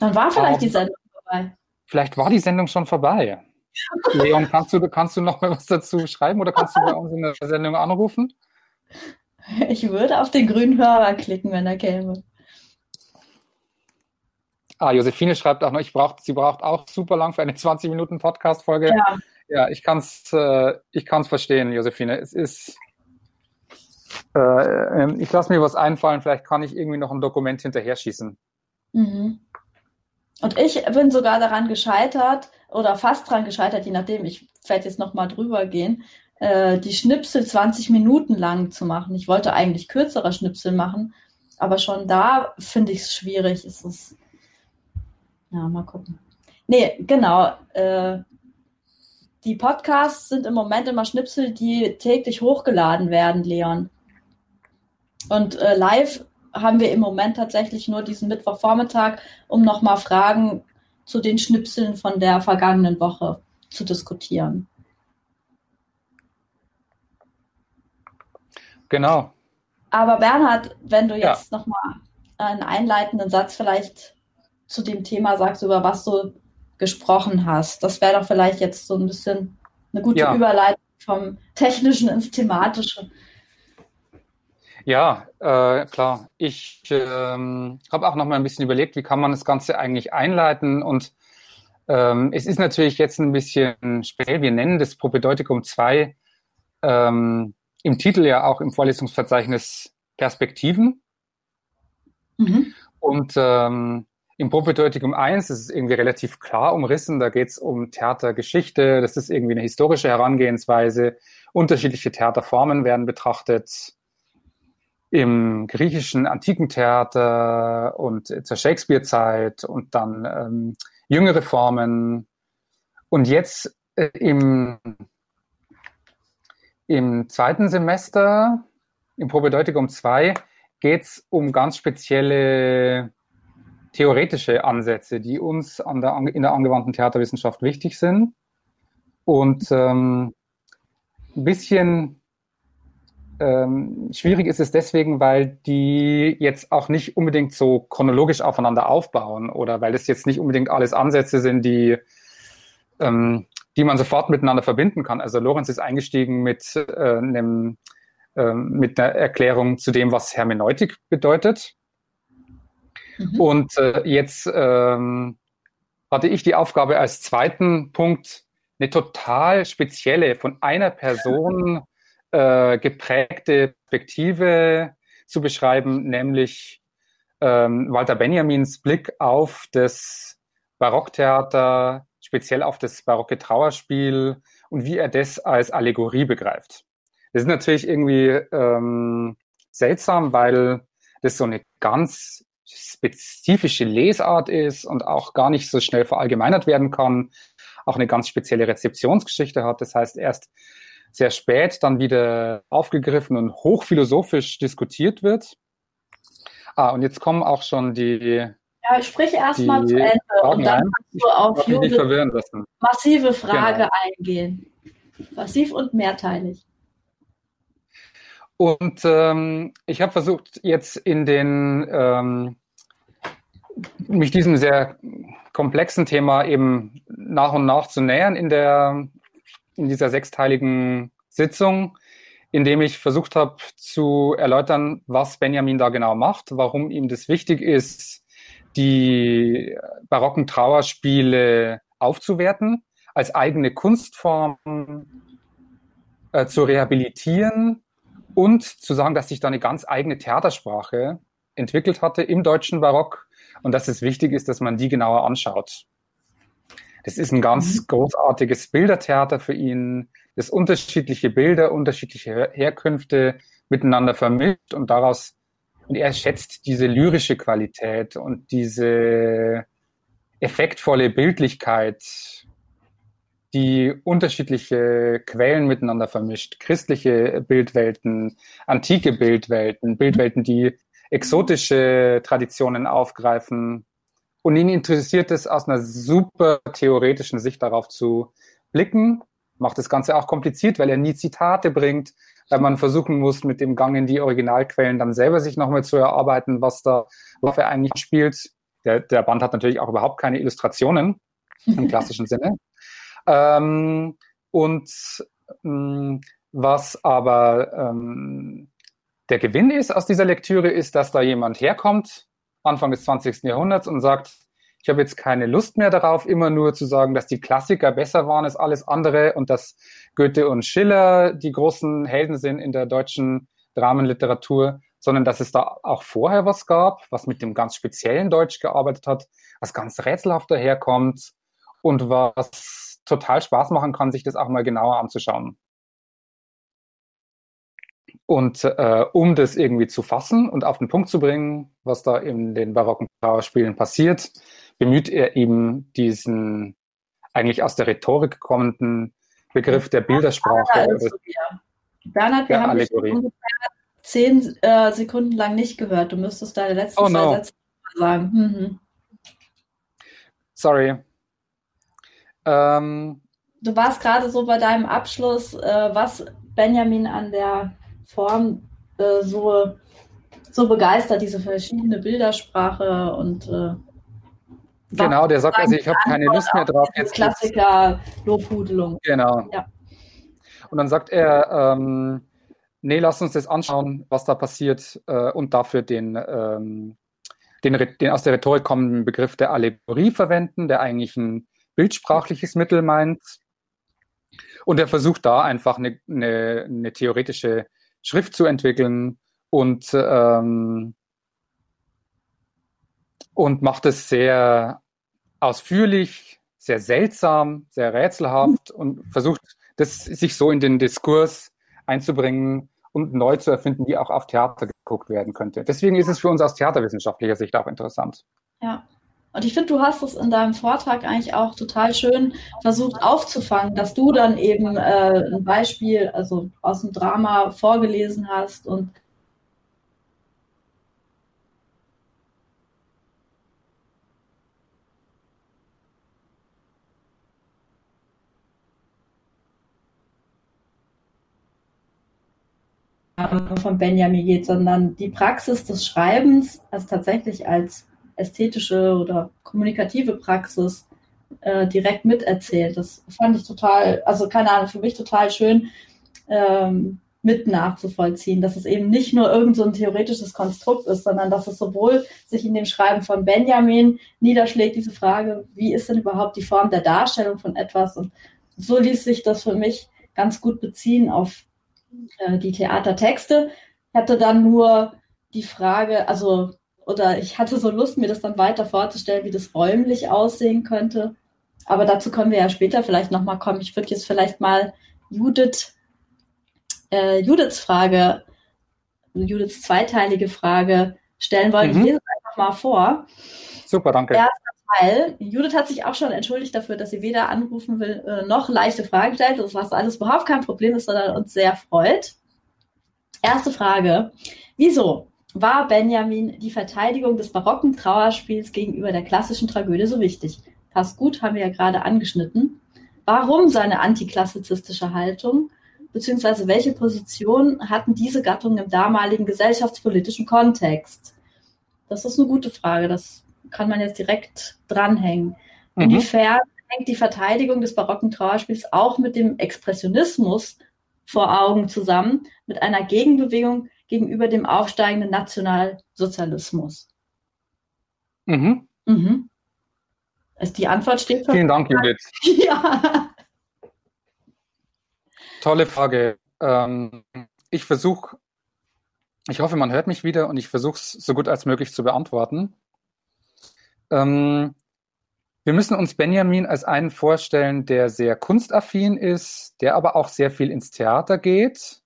Dann war vielleicht die Sendung vorbei. Vielleicht war die Sendung schon vorbei. Leon, kannst du, kannst du noch mal was dazu schreiben oder kannst du bei uns in der Sendung anrufen? Ich würde auf den grünen Hörer klicken, wenn er käme. Ah, Josephine schreibt auch noch, ich brauch, sie braucht auch super lang für eine 20 Minuten Podcast-Folge. Ja. ja, ich kann es äh, ich kann's verstehen, Josephine. Es ist, äh, ähm, ich lasse mir was einfallen, vielleicht kann ich irgendwie noch ein Dokument hinterher schießen. Mhm. Und ich bin sogar daran gescheitert oder fast daran gescheitert, je nachdem, ich werde jetzt nochmal drüber gehen, äh, die Schnipsel 20 Minuten lang zu machen. Ich wollte eigentlich kürzere Schnipsel machen, aber schon da finde ich es schwierig. Ist es, ja, mal gucken. Nee, genau. Äh, die Podcasts sind im Moment immer Schnipsel, die täglich hochgeladen werden, Leon. Und äh, live haben wir im Moment tatsächlich nur diesen Mittwochvormittag, um nochmal Fragen zu den Schnipseln von der vergangenen Woche zu diskutieren. Genau. Aber Bernhard, wenn du jetzt ja. nochmal einen einleitenden Satz vielleicht zu dem Thema sagst, über was du gesprochen hast, das wäre doch vielleicht jetzt so ein bisschen eine gute ja. Überleitung vom Technischen ins Thematische. Ja, äh, klar. Ich ähm, habe auch noch mal ein bisschen überlegt, wie kann man das Ganze eigentlich einleiten und ähm, es ist natürlich jetzt ein bisschen speziell. Wir nennen das Propedeutikum 2 ähm, im Titel ja auch im Vorlesungsverzeichnis Perspektiven. Mhm. Und ähm, im Propedeutikum 1 ist es irgendwie relativ klar umrissen. Da geht es um Theatergeschichte. Das ist irgendwie eine historische Herangehensweise. Unterschiedliche Theaterformen werden betrachtet im griechischen antiken Theater und zur Shakespeare-Zeit und dann ähm, jüngere Formen. Und jetzt äh, im, im zweiten Semester, im Probedeutikum 2, geht es um ganz spezielle theoretische Ansätze, die uns an der, in der angewandten Theaterwissenschaft wichtig sind. Und ähm, ein bisschen ähm, schwierig ist es deswegen, weil die jetzt auch nicht unbedingt so chronologisch aufeinander aufbauen oder weil es jetzt nicht unbedingt alles Ansätze sind, die, ähm, die man sofort miteinander verbinden kann. Also Lorenz ist eingestiegen mit, äh, einem, äh, mit einer Erklärung zu dem, was Hermeneutik bedeutet. Mhm. Und äh, jetzt ähm, hatte ich die Aufgabe als zweiten Punkt eine total spezielle, von einer Person äh, geprägte Perspektive zu beschreiben, nämlich ähm, Walter Benjamins Blick auf das Barocktheater, speziell auf das barocke Trauerspiel und wie er das als Allegorie begreift. Das ist natürlich irgendwie ähm, seltsam, weil das so eine ganz spezifische Lesart ist und auch gar nicht so schnell verallgemeinert werden kann, auch eine ganz spezielle Rezeptionsgeschichte hat. Das heißt, erst sehr spät dann wieder aufgegriffen und hochphilosophisch diskutiert wird. Ah, und jetzt kommen auch schon die. Ja, sprich erstmal zu Ende Fragen und dann kannst du auf Judith massive Frage genau. eingehen. Massiv und mehrteilig. Und ähm, ich habe versucht, jetzt in den ähm, mich diesem sehr komplexen Thema eben nach und nach zu nähern in der in dieser sechsteiligen Sitzung, indem ich versucht habe zu erläutern, was Benjamin da genau macht, warum ihm das wichtig ist, die barocken Trauerspiele aufzuwerten, als eigene Kunstform äh, zu rehabilitieren und zu sagen, dass sich da eine ganz eigene Theatersprache entwickelt hatte im deutschen Barock und dass es wichtig ist, dass man die genauer anschaut. Das ist ein ganz mhm. großartiges Bildertheater für ihn, das unterschiedliche Bilder, unterschiedliche Herkünfte miteinander vermischt und daraus, und er schätzt diese lyrische Qualität und diese effektvolle Bildlichkeit, die unterschiedliche Quellen miteinander vermischt. Christliche Bildwelten, antike Bildwelten, Bildwelten, die exotische Traditionen aufgreifen, und ihn interessiert es aus einer super theoretischen Sicht darauf zu blicken. Macht das Ganze auch kompliziert, weil er nie Zitate bringt, weil man versuchen muss, mit dem Gang in die Originalquellen dann selber sich nochmal zu erarbeiten, was da, was er eigentlich spielt. Der, der Band hat natürlich auch überhaupt keine Illustrationen im klassischen Sinne. Ähm, und ähm, was aber ähm, der Gewinn ist aus dieser Lektüre, ist, dass da jemand herkommt, Anfang des 20. Jahrhunderts und sagt, ich habe jetzt keine Lust mehr darauf, immer nur zu sagen, dass die Klassiker besser waren als alles andere und dass Goethe und Schiller die großen Helden sind in der deutschen Dramenliteratur, sondern dass es da auch vorher was gab, was mit dem ganz speziellen Deutsch gearbeitet hat, was ganz rätselhaft daherkommt und was total Spaß machen kann, sich das auch mal genauer anzuschauen. Und äh, um das irgendwie zu fassen und auf den Punkt zu bringen, was da in den barocken Trauerspielen passiert, bemüht er eben diesen eigentlich aus der Rhetorik kommenden Begriff der Bildersprache. Also, ja. Bernhard, wir haben Allegorie. dich ungefähr zehn äh, Sekunden lang nicht gehört. Du müsstest deine letzten oh, no. zwei Sätze sagen. Mhm. Sorry. Ähm, du warst gerade so bei deinem Abschluss, äh, was Benjamin an der Form äh, so, so begeistert, diese verschiedene Bildersprache und äh, Genau, der sagt also, ich habe keine Lust mehr drauf. Jetzt Klassiker, Lobhudelung. Genau. Ja. Und dann sagt er, ähm, nee, lass uns das anschauen, was da passiert äh, und dafür den, ähm, den, den aus der Rhetorik kommenden Begriff der Allegorie verwenden, der eigentlich ein bildsprachliches Mittel meint. Und er versucht da einfach eine, eine, eine theoretische Schrift zu entwickeln und, ähm, und macht es sehr ausführlich, sehr seltsam, sehr rätselhaft und versucht, das sich so in den Diskurs einzubringen und neu zu erfinden, wie auch auf Theater geguckt werden könnte. Deswegen ist es für uns aus theaterwissenschaftlicher Sicht auch interessant. Ja. Und ich finde, du hast es in deinem Vortrag eigentlich auch total schön versucht aufzufangen, dass du dann eben äh, ein Beispiel, also aus dem Drama vorgelesen hast und von Benjamin geht, sondern die Praxis des Schreibens, also tatsächlich als ästhetische oder kommunikative Praxis äh, direkt miterzählt. Das fand ich total, also keine Ahnung, für mich total schön ähm, mit nachzuvollziehen, dass es eben nicht nur irgend so ein theoretisches Konstrukt ist, sondern dass es sowohl sich in dem Schreiben von Benjamin niederschlägt, diese Frage, wie ist denn überhaupt die Form der Darstellung von etwas? Und so ließ sich das für mich ganz gut beziehen auf äh, die Theatertexte. Ich hatte dann nur die Frage, also, oder ich hatte so Lust, mir das dann weiter vorzustellen, wie das räumlich aussehen könnte. Aber dazu können wir ja später vielleicht nochmal kommen. Ich würde jetzt vielleicht mal Judith, äh, Judiths Frage, Judiths zweiteilige Frage stellen wollen. Mhm. Ich lese es einfach mal vor. Super, danke. Erster Teil. Judith hat sich auch schon entschuldigt dafür, dass sie weder anrufen will, äh, noch leichte Fragen stellt. Das was alles überhaupt kein Problem ist, sondern uns sehr freut. Erste Frage. Wieso war Benjamin die Verteidigung des barocken Trauerspiels gegenüber der klassischen Tragödie so wichtig? passt gut, haben wir ja gerade angeschnitten. Warum seine antiklassizistische Haltung? Beziehungsweise welche Position hatten diese Gattungen im damaligen gesellschaftspolitischen Kontext? Das ist eine gute Frage. Das kann man jetzt direkt dranhängen. Mhm. Inwiefern hängt die Verteidigung des barocken Trauerspiels auch mit dem Expressionismus vor Augen zusammen, mit einer Gegenbewegung gegenüber dem aufsteigenden Nationalsozialismus? Mhm. Mhm. Also die Antwort steht schon. Vielen Dank, Judith. Ja. Tolle Frage. Ähm, ich versuche, ich hoffe, man hört mich wieder und ich versuche es so gut als möglich zu beantworten. Ähm, wir müssen uns Benjamin als einen vorstellen, der sehr kunstaffin ist, der aber auch sehr viel ins Theater geht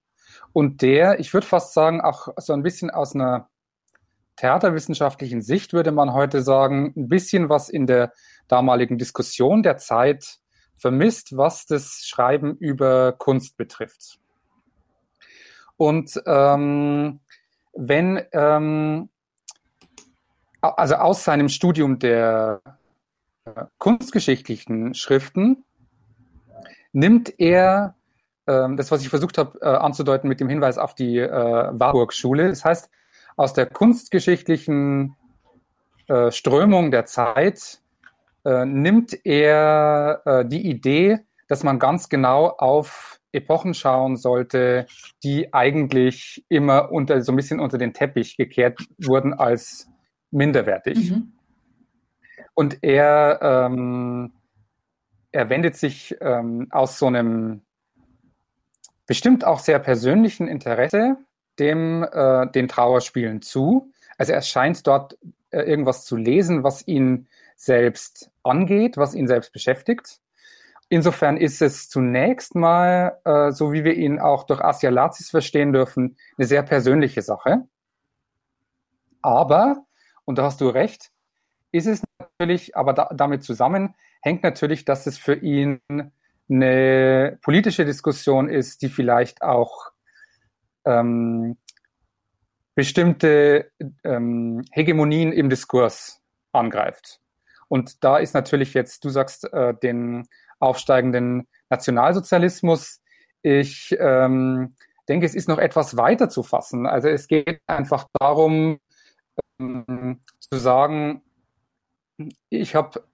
und der, ich würde fast sagen, auch so ein bisschen aus einer theaterwissenschaftlichen Sicht würde man heute sagen, ein bisschen was in der damaligen Diskussion der Zeit vermisst, was das Schreiben über Kunst betrifft. Und ähm, wenn, ähm, also aus seinem Studium der äh, kunstgeschichtlichen Schriften nimmt er das, was ich versucht habe äh, anzudeuten mit dem Hinweis auf die äh, Warburg-Schule. Das heißt, aus der kunstgeschichtlichen äh, Strömung der Zeit äh, nimmt er äh, die Idee, dass man ganz genau auf Epochen schauen sollte, die eigentlich immer unter so ein bisschen unter den Teppich gekehrt wurden als minderwertig. Mhm. Und er, ähm, er wendet sich ähm, aus so einem bestimmt auch sehr persönlichen Interesse dem äh, den Trauerspielen zu. Also er scheint dort äh, irgendwas zu lesen, was ihn selbst angeht, was ihn selbst beschäftigt. Insofern ist es zunächst mal, äh, so wie wir ihn auch durch Asia Lazis verstehen dürfen, eine sehr persönliche Sache. Aber, und da hast du recht, ist es natürlich, aber da, damit zusammen hängt natürlich, dass es für ihn eine politische Diskussion ist, die vielleicht auch ähm, bestimmte ähm, Hegemonien im Diskurs angreift. Und da ist natürlich jetzt, du sagst, äh, den aufsteigenden Nationalsozialismus. Ich ähm, denke, es ist noch etwas weiter zu fassen. Also es geht einfach darum, ähm, zu sagen, ich habe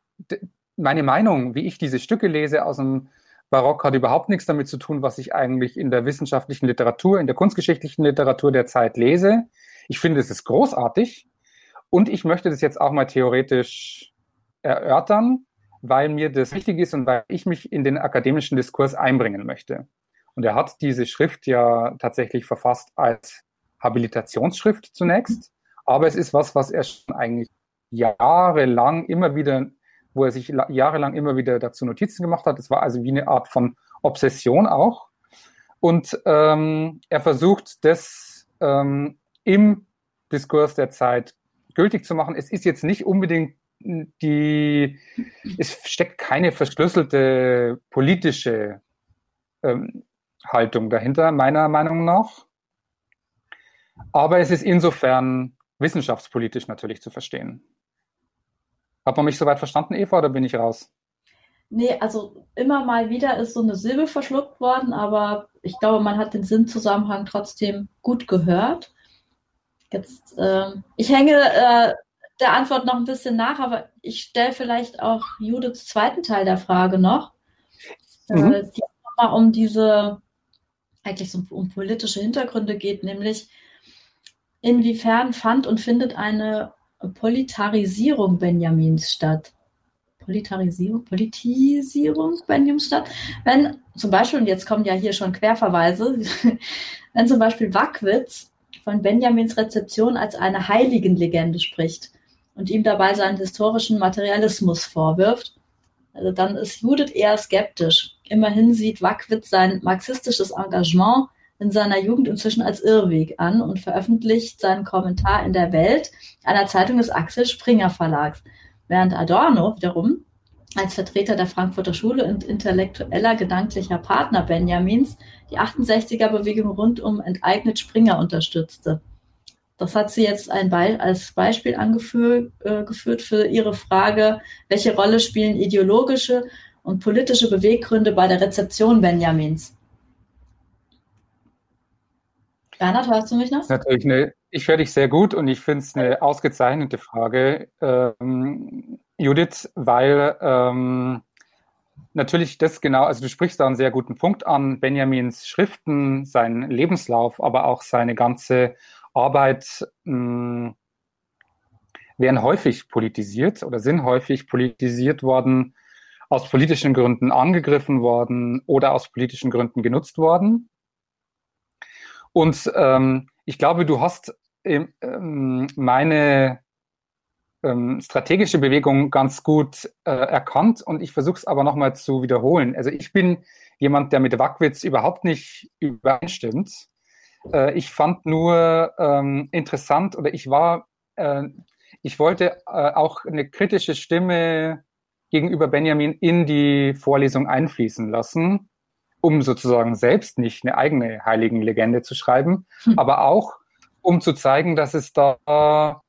meine Meinung, wie ich diese Stücke lese aus dem Barock, hat überhaupt nichts damit zu tun, was ich eigentlich in der wissenschaftlichen Literatur, in der kunstgeschichtlichen Literatur der Zeit lese. Ich finde, es ist großartig und ich möchte das jetzt auch mal theoretisch erörtern, weil mir das wichtig ist und weil ich mich in den akademischen Diskurs einbringen möchte. Und er hat diese Schrift ja tatsächlich verfasst als Habilitationsschrift zunächst, aber es ist was, was er schon eigentlich jahrelang immer wieder, wo er sich jahrelang immer wieder dazu Notizen gemacht hat. Es war also wie eine Art von Obsession auch. Und ähm, er versucht das ähm, im Diskurs der Zeit gültig zu machen. Es ist jetzt nicht unbedingt die, es steckt keine verschlüsselte politische ähm, Haltung dahinter, meiner Meinung nach. Aber es ist insofern wissenschaftspolitisch natürlich zu verstehen. Hat man mich soweit verstanden, Eva, oder bin ich raus? Nee, also immer mal wieder ist so eine Silbe verschluckt worden, aber ich glaube, man hat den Sinnzusammenhang trotzdem gut gehört. Jetzt, äh, ich hänge äh, der Antwort noch ein bisschen nach, aber ich stelle vielleicht auch Judiths zweiten Teil der Frage noch. Äh, mhm. Äh, die nochmal um diese, eigentlich so um politische Hintergründe geht, nämlich inwiefern fand und findet eine Politarisierung Benjamins statt? Politarisierung, Politisierung Benjamins statt? Wenn zum Beispiel, und jetzt kommen ja hier schon Querverweise, wenn zum Beispiel Wackwitz von Benjamins Rezeption als eine Heiligenlegende spricht und ihm dabei seinen historischen Materialismus vorwirft, also dann ist Judith eher skeptisch. Immerhin sieht Wackwitz sein marxistisches Engagement in seiner Jugend inzwischen als Irrweg an und veröffentlicht seinen Kommentar in der Welt, einer Zeitung des Axel Springer Verlags. Während Adorno wiederum als Vertreter der Frankfurter Schule und intellektueller gedanklicher Partner Benjamins die 68er-Bewegung rund um enteignet Springer unterstützte. Das hat sie jetzt Be als Beispiel angeführt äh, für ihre Frage, welche Rolle spielen ideologische und politische Beweggründe bei der Rezeption Benjamins? Bernhard, hörst du mich noch? Natürlich eine, ich höre dich sehr gut und ich finde es eine ausgezeichnete Frage, ähm, Judith, weil ähm, natürlich das genau, also du sprichst da einen sehr guten Punkt an, Benjamins Schriften, sein Lebenslauf, aber auch seine ganze Arbeit mh, hm, werden häufig politisiert oder sind häufig politisiert worden, aus politischen Gründen angegriffen worden oder aus politischen Gründen genutzt worden. Und ähm, ich glaube, du hast ähm, meine ähm, strategische Bewegung ganz gut äh, erkannt und ich versuche es aber nochmal zu wiederholen. Also ich bin jemand, der mit Wackwitz überhaupt nicht übereinstimmt. Äh, ich fand nur ähm, interessant oder ich war, äh, ich wollte äh, auch eine kritische Stimme gegenüber Benjamin in die Vorlesung einfließen lassen, um sozusagen selbst nicht eine eigene Heiligenlegende zu schreiben, hm. aber auch um zu zeigen, dass es da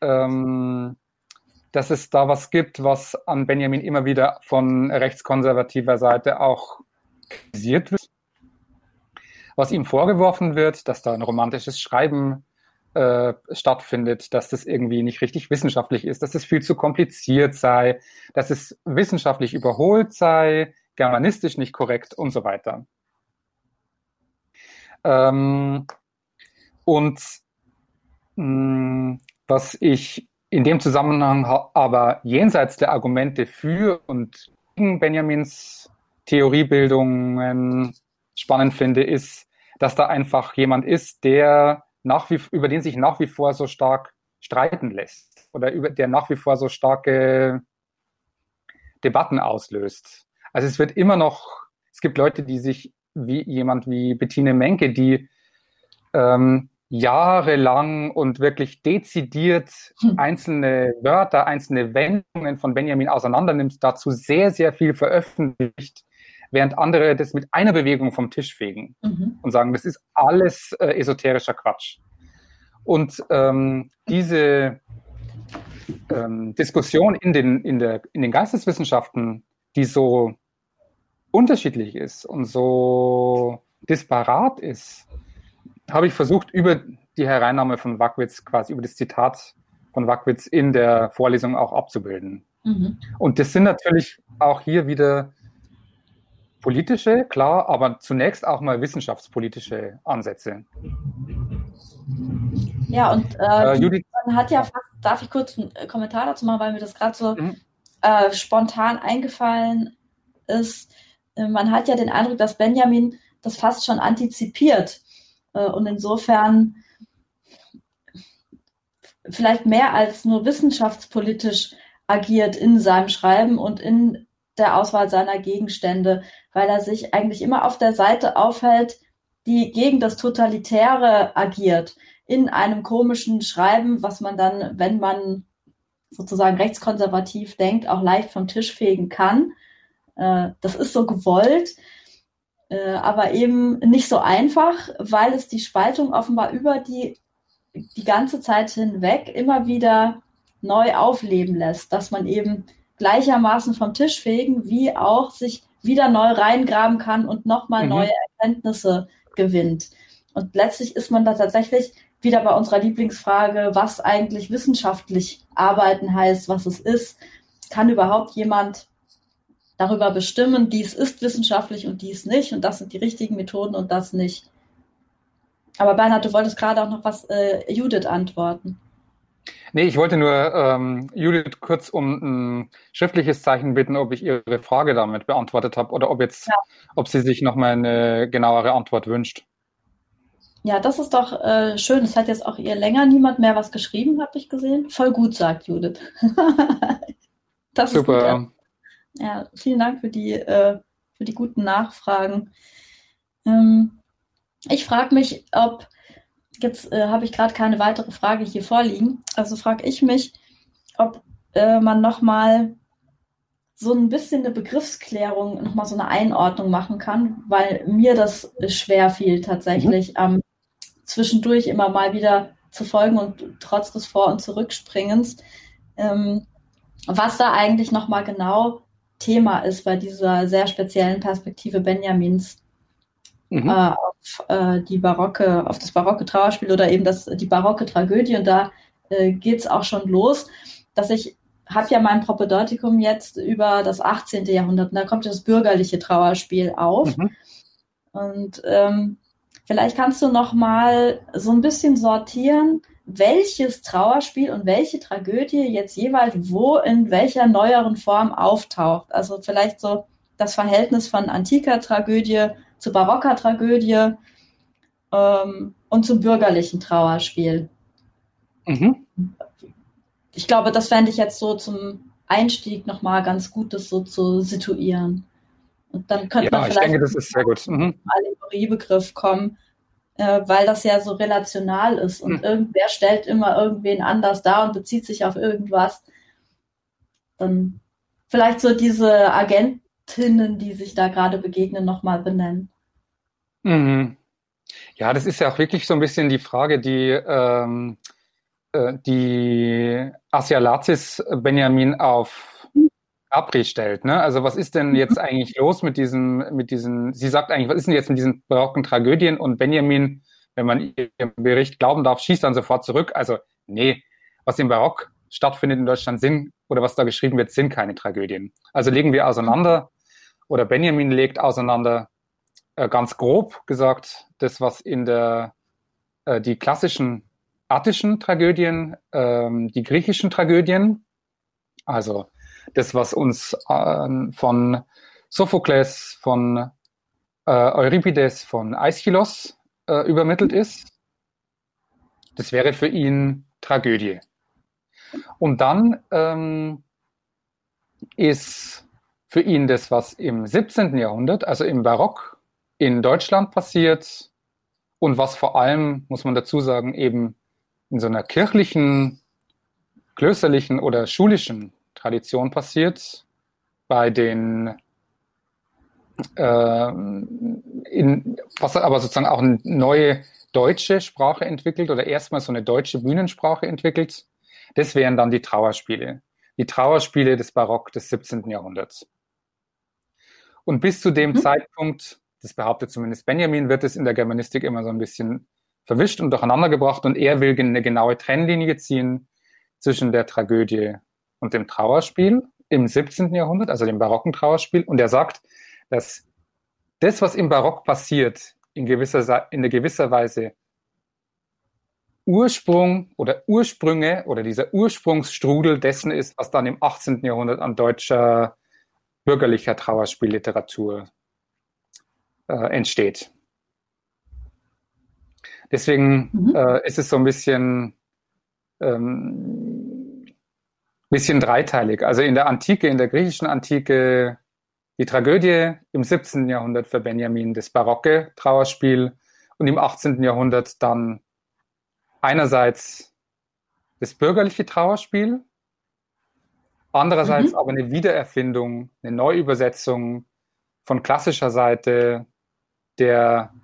ähm, dass es da was gibt, was an Benjamin immer wieder von rechtskonservativer Seite auch kritisiert wird was ihm vorgeworfen wird, dass da ein romantisches Schreiben äh, stattfindet, dass das irgendwie nicht richtig wissenschaftlich ist, dass es viel zu kompliziert sei, dass es wissenschaftlich überholt sei, germanistisch nicht korrekt und so weiter. Ähm, und mh, hm, was ich in dem Zusammenhang aber jenseits der Argumente für und gegen Benjamins Theoriebildungen spannend finde, ist, dass da einfach jemand ist, der nach wie, über den sich nach wie vor so stark streiten lässt oder über, der nach wie vor so starke Debatten auslöst. Also es wird immer noch, es gibt Leute, die sich wie jemand wie Bettine Menke, die ähm, jahrelang und wirklich dezidiert hm. einzelne Wörter, einzelne Wendungen von Benjamin auseinandernimmt, dazu sehr, sehr viel veröffentlicht, während andere das mit einer Bewegung vom Tisch fegen mhm. und sagen, das ist alles äh, esoterischer Quatsch. Und ähm, diese ähm, Diskussion in den, in, der, in den Geisteswissenschaften, die so unterschiedlich ist und so disparat ist, habe ich versucht, über die Hereinnahme von Wackwitz, quasi über das Zitat von Wackwitz in der Vorlesung auch abzubilden. Mhm. Und das sind natürlich auch hier wieder politische, klar, aber zunächst auch mal wissenschaftspolitische Ansätze. Ja, und äh, äh, Judith, man hat ja darf ich kurz einen Kommentar dazu machen, weil mir das gerade so mhm. Äh, spontan eingefallen ist. Äh, man hat ja den Eindruck, dass Benjamin das fast schon antizipiert äh, und insofern vielleicht mehr als nur wissenschaftspolitisch agiert in seinem Schreiben und in der Auswahl seiner Gegenstände, weil er sich eigentlich immer auf der Seite aufhält, die gegen das Totalitäre agiert, in einem komischen Schreiben, was man dann, wenn man sozusagen rechtskonservativ denkt, auch leicht vom Tisch fegen kann. Äh, das ist so gewollt, äh, aber eben nicht so einfach, weil es die Spaltung offenbar über die, die ganze Zeit hinweg immer wieder neu aufleben lässt, dass man eben gleichermaßen vom Tisch fegen, wie auch sich wieder neu reingraben kann und nochmal mhm. neue Erkenntnisse gewinnt. Und letztlich ist man da tatsächlich wieder bei unserer Lieblingsfrage, was eigentlich wissenschaftlich arbeiten heißt, was es ist. Kann überhaupt jemand darüber bestimmen, dies ist wissenschaftlich und dies nicht und das sind die richtigen Methoden und das nicht. Aber Bernhard, du wolltest gerade auch noch was äh, Judith antworten. Nee, ich wollte nur ähm, Judith kurz um ein schriftliches Zeichen bitten, ob ich Ihre Frage damit beantwortet habe oder ob jetzt, ja. ob sie sich nochmal eine genauere Antwort wünscht. Ja, das ist doch äh, schön. Es hat jetzt auch ihr länger niemand mehr was geschrieben, habe ich gesehen. Voll gut, sagt Judith. das Super. Ist ja. vielen Dank für die, äh, für die guten Nachfragen. Ähm, ich frage mich, ob, jetzt äh, habe ich gerade keine weitere Frage hier vorliegen, also frage ich mich, ob äh, man nochmal so ein bisschen eine Begriffsklärung, nochmal so eine Einordnung machen kann, weil mir das schwer fiel tatsächlich, mhm. ähm, zwischendurch immer mal wieder zu folgen und trotz des Vor- und Zurückspringens, ähm, was da eigentlich nochmal genau Thema ist bei dieser sehr speziellen Perspektive Benjamins mhm. äh, auf äh, die barocke, auf das barocke Trauerspiel oder eben das, die barocke Tragödie. Und da äh, geht es auch schon los, dass ich habe ja mein Propedeutikum jetzt über das 18. Jahrhundert und da kommt das bürgerliche Trauerspiel auf. Mhm. Und ähm, vielleicht kannst du noch mal so ein bisschen sortieren, welches Trauerspiel und welche Tragödie jetzt jeweils wo in welcher neueren Form auftaucht. Also vielleicht so das Verhältnis von antiker Tragödie zu barocker Tragödie ähm, und zum bürgerlichen Trauerspiel. Mhm. Ich glaube, das fände ich jetzt so zum Einstieg nochmal ganz gut, das so zu situieren. Und dann könnte ja, man vielleicht ich denke, das ist sehr gut. Mhm. Allegoriebegriff kommen, äh, weil das ja so relational ist und mhm. irgendwer stellt immer irgendwen anders dar und bezieht sich auf irgendwas. Dann vielleicht so diese Agenten Tinnen, die sich da gerade begegnen, nochmal benennen. Mhm. Ja, das ist ja auch wirklich so ein bisschen die Frage, die, ähm, äh, die Asia Lazis Benjamin auf Capri stellt. Ne? Also was ist denn jetzt eigentlich los mit diesen, mit diesen, sie sagt eigentlich, was ist denn jetzt mit diesen barocken Tragödien und Benjamin, wenn man ihrem Bericht glauben darf, schießt dann sofort zurück. Also nee, was im Barock stattfindet in Deutschland sind, oder was da geschrieben wird, sind keine Tragödien. Also legen wir auseinander, oder Benjamin legt auseinander, äh, ganz grob gesagt, das, was in der, äh, die klassischen attischen Tragödien, ähm, die griechischen Tragödien, also das, was uns äh, von Sophokles, von äh, Euripides, von Aeschylus äh, übermittelt ist, das wäre für ihn Tragödie. Und dann ähm, ist für ihn das, was im 17. Jahrhundert, also im Barock in Deutschland passiert und was vor allem, muss man dazu sagen, eben in so einer kirchlichen, klösterlichen oder schulischen Tradition passiert, bei den äh, in, was aber sozusagen auch eine neue deutsche Sprache entwickelt oder erstmal so eine deutsche Bühnensprache entwickelt. Das wären dann die Trauerspiele. Die Trauerspiele des Barock des 17. Jahrhunderts. Und bis zu dem mhm. Zeitpunkt, das behauptet zumindest Benjamin, wird es in der Germanistik immer so ein bisschen verwischt und durcheinander gebracht und er will eine genaue Trennlinie ziehen zwischen der Tragödie und dem Trauerspiel im 17. Jahrhundert, also dem barocken Trauerspiel. Und er sagt, dass das, was im Barock passiert, in gewisser, in gewisser Weise Ursprung oder Ursprünge oder dieser Ursprungsstrudel dessen ist, was dann im 18. Jahrhundert an deutscher bürgerlicher Trauerspielliteratur äh, entsteht. Deswegen mhm. äh, ist es so ein bisschen, ähm, bisschen dreiteilig. Also in der Antike, in der griechischen Antike, die Tragödie im 17. Jahrhundert für Benjamin, das barocke Trauerspiel und im 18. Jahrhundert dann einerseits das bürgerliche Trauerspiel Andererseits mhm. aber eine Wiedererfindung, eine Neuübersetzung von klassischer Seite der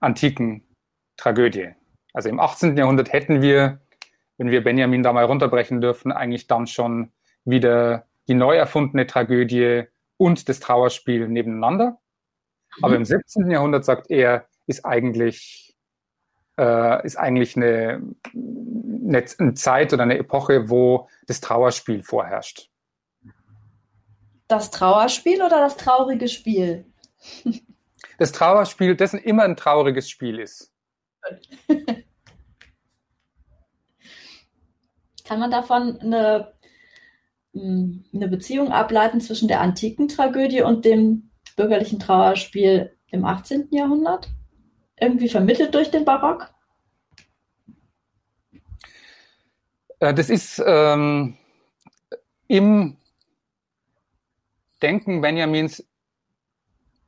antiken Tragödie. Also im 18. Jahrhundert hätten wir, wenn wir Benjamin da mal runterbrechen dürfen, eigentlich dann schon wieder die neu erfundene Tragödie und das Trauerspiel nebeneinander. Aber im 17. Jahrhundert sagt er, ist eigentlich, äh, ist eigentlich eine, eine, eine Zeit oder eine Epoche, wo das Trauerspiel vorherrscht. Das Trauerspiel oder das traurige Spiel? Das Trauerspiel, dessen immer ein trauriges Spiel ist. Kann man davon eine, hm, eine Beziehung ableiten zwischen der antiken Tragödie und dem bürgerlichen Trauerspiel im 18. Jahrhundert? Irgendwie vermittelt durch den Barock? Äh, das ist ähm, im Denken Benjamins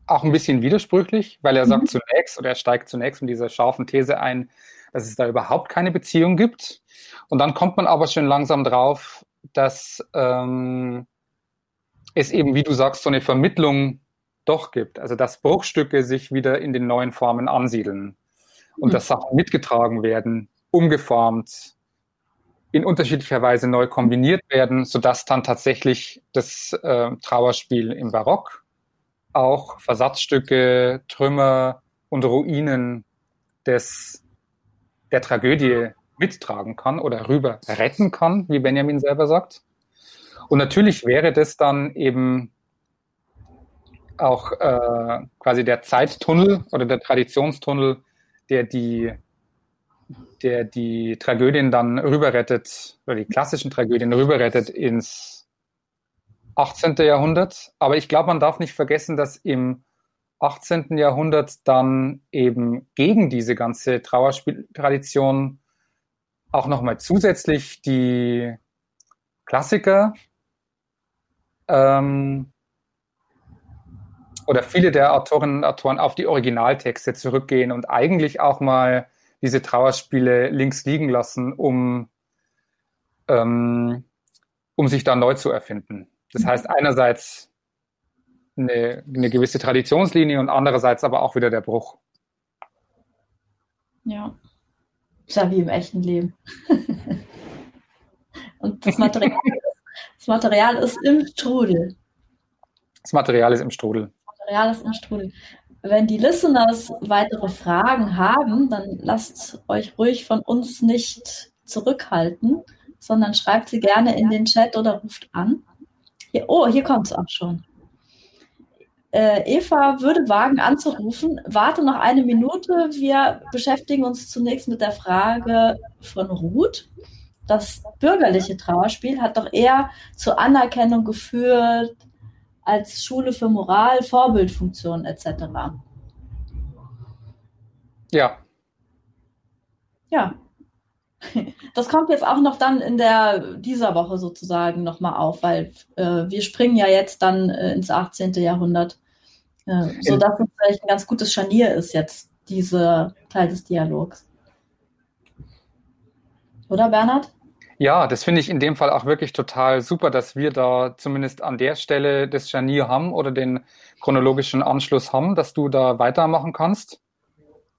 auch ein bisschen widersprüchlich, weil er sagt mhm. zunächst, oder er steigt zunächst mit dieser scharfen These ein, dass es da überhaupt keine Beziehung gibt. Und dann kommt man aber schon langsam drauf, dass ähm, es eben, wie du sagst, so eine Vermittlung doch gibt. Also dass Bruchstücke sich wieder in den neuen Formen ansiedeln und mhm. dass Sachen mitgetragen werden, umgeformt, in unterschiedlicher Weise neu kombiniert werden, sodass dann tatsächlich das äh, Trauerspiel im Barock auch Versatzstücke, Trümmer und Ruinen des, der Tragödie mittragen kann oder rüber retten kann, wie Benjamin selber sagt. Und natürlich wäre das dann eben auch äh, quasi der Zeittunnel oder der Traditionstunnel, der die, der die Tragödien dann rüberrettet, oder die klassischen Tragödien rüberrettet ins 18. Jahrhundert. Aber ich glaube, man darf nicht vergessen, dass im 18. Jahrhundert dann eben gegen diese ganze Trauerspieltradition auch nochmal zusätzlich die Klassiker ähm, oder viele der Autorinnen und Autoren auf die Originaltexte zurückgehen und eigentlich auch mal diese Trauerspiele links liegen lassen, um, ähm, um sich da neu zu erfinden. Das heißt einerseits eine, eine gewisse Traditionslinie und andererseits aber auch wieder der Bruch. Ja. Ist ja wie im echten Leben. und das Material, das Material ist im Strudel. Das Material ist im Strudel. Das Material ist im Strudel. Wenn die Listeners weitere Fragen haben, dann lasst euch ruhig von uns nicht zurückhalten, sondern schreibt sie gerne in den Chat oder ruft an. Hier, oh, hier kommt es auch schon. Äh, Eva würde wagen anzurufen. Warte noch eine Minute. Wir beschäftigen uns zunächst mit der Frage von Ruth. Das bürgerliche Trauerspiel hat doch eher zur Anerkennung geführt als Schule für Moral, Vorbildfunktion etc. Ja. Ja, das kommt jetzt auch noch dann in der dieser Woche sozusagen nochmal auf, weil äh, wir springen ja jetzt dann äh, ins 18. Jahrhundert, äh, sodass es vielleicht ein ganz gutes Scharnier ist jetzt, dieser Teil des Dialogs. Oder Bernhard? Ja, das finde ich in dem Fall auch wirklich total super, dass wir da zumindest an der Stelle das Scharnier haben oder den chronologischen Anschluss haben, dass du da weitermachen kannst.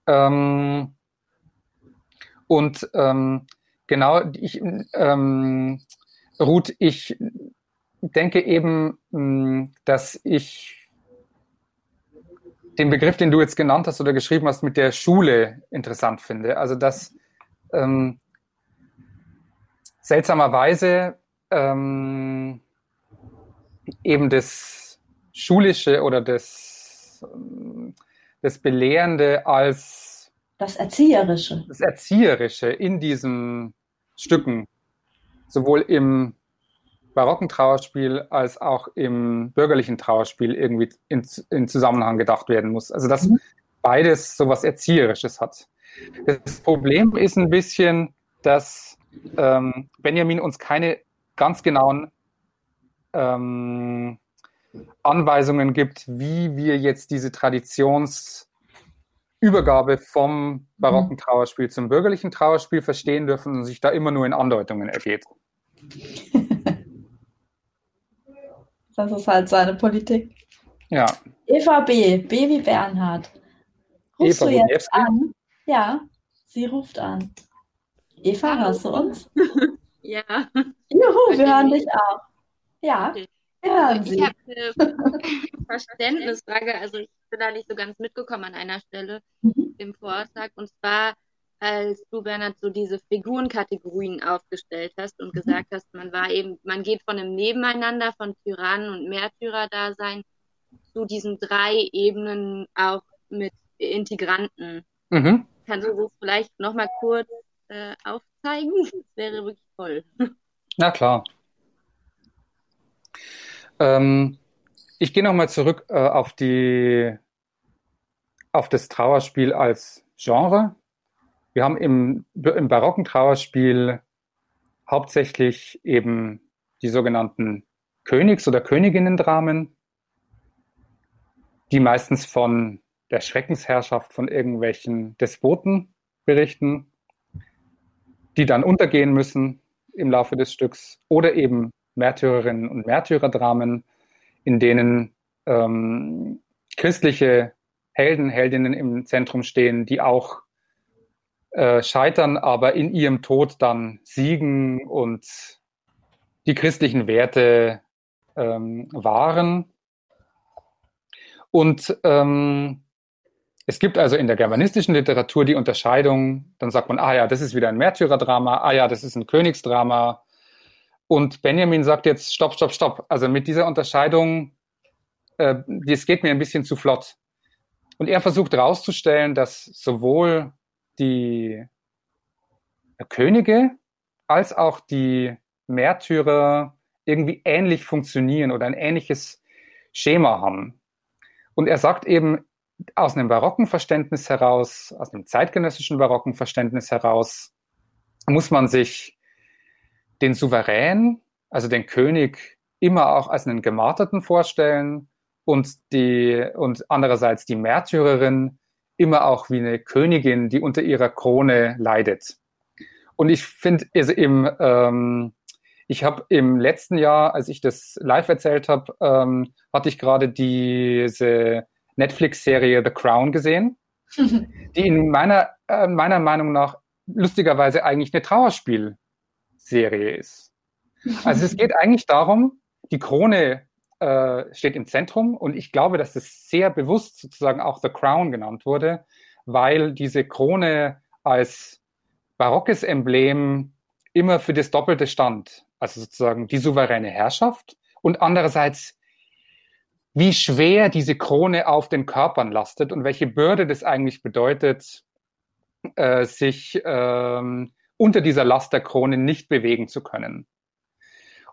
Ähm, und ähm, genau, ich, ähm, Ruth, ich denke eben, hm, dass ich den Begriff, den du jetzt genannt hast oder geschrieben hast, mit der Schule interessant finde. Also dass ähm, seltsamerweise ähm, eben das Schulische oder das, ähm, das Belehrende als das Erzieherische. Das Erzieherische in diesen Stücken, sowohl im barocken Trauerspiel als auch im bürgerlichen Trauerspiel irgendwie in, in Zusammenhang gedacht werden muss. Also dass mhm. beides so was Erzieherisches hat. Das Problem ist ein bisschen, dass ähm, Benjamin uns keine ganz genauen ähm, Anweisungen gibt, wie wir jetzt diese Traditions- Übergabe vom barocken mhm. Trauerspiel zum bürgerlichen Trauerspiel verstehen dürfen und sich da immer nur in Andeutungen ergeht. Das ist halt seine Politik. Ja. Eva B. B wie Bernhard. Rufst Eva du jetzt Budewski? an? Ja, sie ruft an. Eva, hörst du uns? ja. Juhu, wir hören dich auch. Ja. Also ich Sie. habe eine Verständnisfrage, also ich bin da nicht so ganz mitgekommen an einer Stelle Mhm. im Vortrag. Und zwar, als du, Bernhard, so diese Figurenkategorien aufgestellt hast und gesagt hast, man war eben, man geht von einem Nebeneinander von Tyrannen und Märtyrer-Dasein zu diesen drei Ebenen auch mit Integranten. Mhm. Kannst du das vielleicht nochmal kurz äh, aufzeigen? Das wäre wirklich toll. Na klar. Ähm, ich gehe nochmal zurück äh, auf die, auf das Trauerspiel als Genre. Wir haben im, im barocken Trauerspiel hauptsächlich eben die sogenannten Königs- oder Königinnen-Dramen, die meistens von der Schreckensherrschaft von irgendwelchen Despoten berichten, die dann untergehen müssen im Laufe des Stücks, oder eben Märtyrerinnen und Märtyrerdramen, in denen ähm, christliche Helden, Heldinnen im Zentrum stehen, die auch äh, scheitern, aber in ihrem Tod dann siegen und die christlichen Werte ähm, wahren. Und ähm, es gibt also in der germanistischen Literatur die Unterscheidung, dann sagt man, ah ja, das ist wieder ein Märtyrerdrama, ah ja, das ist ein Königsdrama. Und Benjamin sagt jetzt, stopp, stopp, stopp. Also mit dieser Unterscheidung, äh, das geht mir ein bisschen zu flott. Und er versucht herauszustellen, dass sowohl die Könige als auch die Märtyrer irgendwie ähnlich funktionieren oder ein ähnliches Schema haben. Und er sagt eben, aus einem barocken Verständnis heraus, aus einem zeitgenössischen barocken Verständnis heraus, muss man sich den Souverän, also den König, immer auch als einen Gemarterten vorstellen und die, und andererseits die Märtyrerin immer auch wie eine Königin, die unter ihrer Krone leidet. Und ich finde, also im, ähm, ich habe im letzten Jahr, als ich das live erzählt habe, ähm, hatte ich gerade diese Netflix-Serie The Crown gesehen, die in meiner, äh, meiner Meinung nach lustigerweise eigentlich eine Trauerspielserie ist. Also es geht eigentlich darum, die Krone äh, steht im Zentrum und ich glaube, dass das sehr bewusst sozusagen auch The Crown genannt wurde, weil diese Krone als barockes Emblem immer für das Doppelte stand. Also sozusagen die souveräne Herrschaft und andererseits wie schwer diese Krone auf den Körpern lastet und welche Bürde das eigentlich bedeutet, äh, sich ähm, unter dieser Last der Krone nicht bewegen zu können.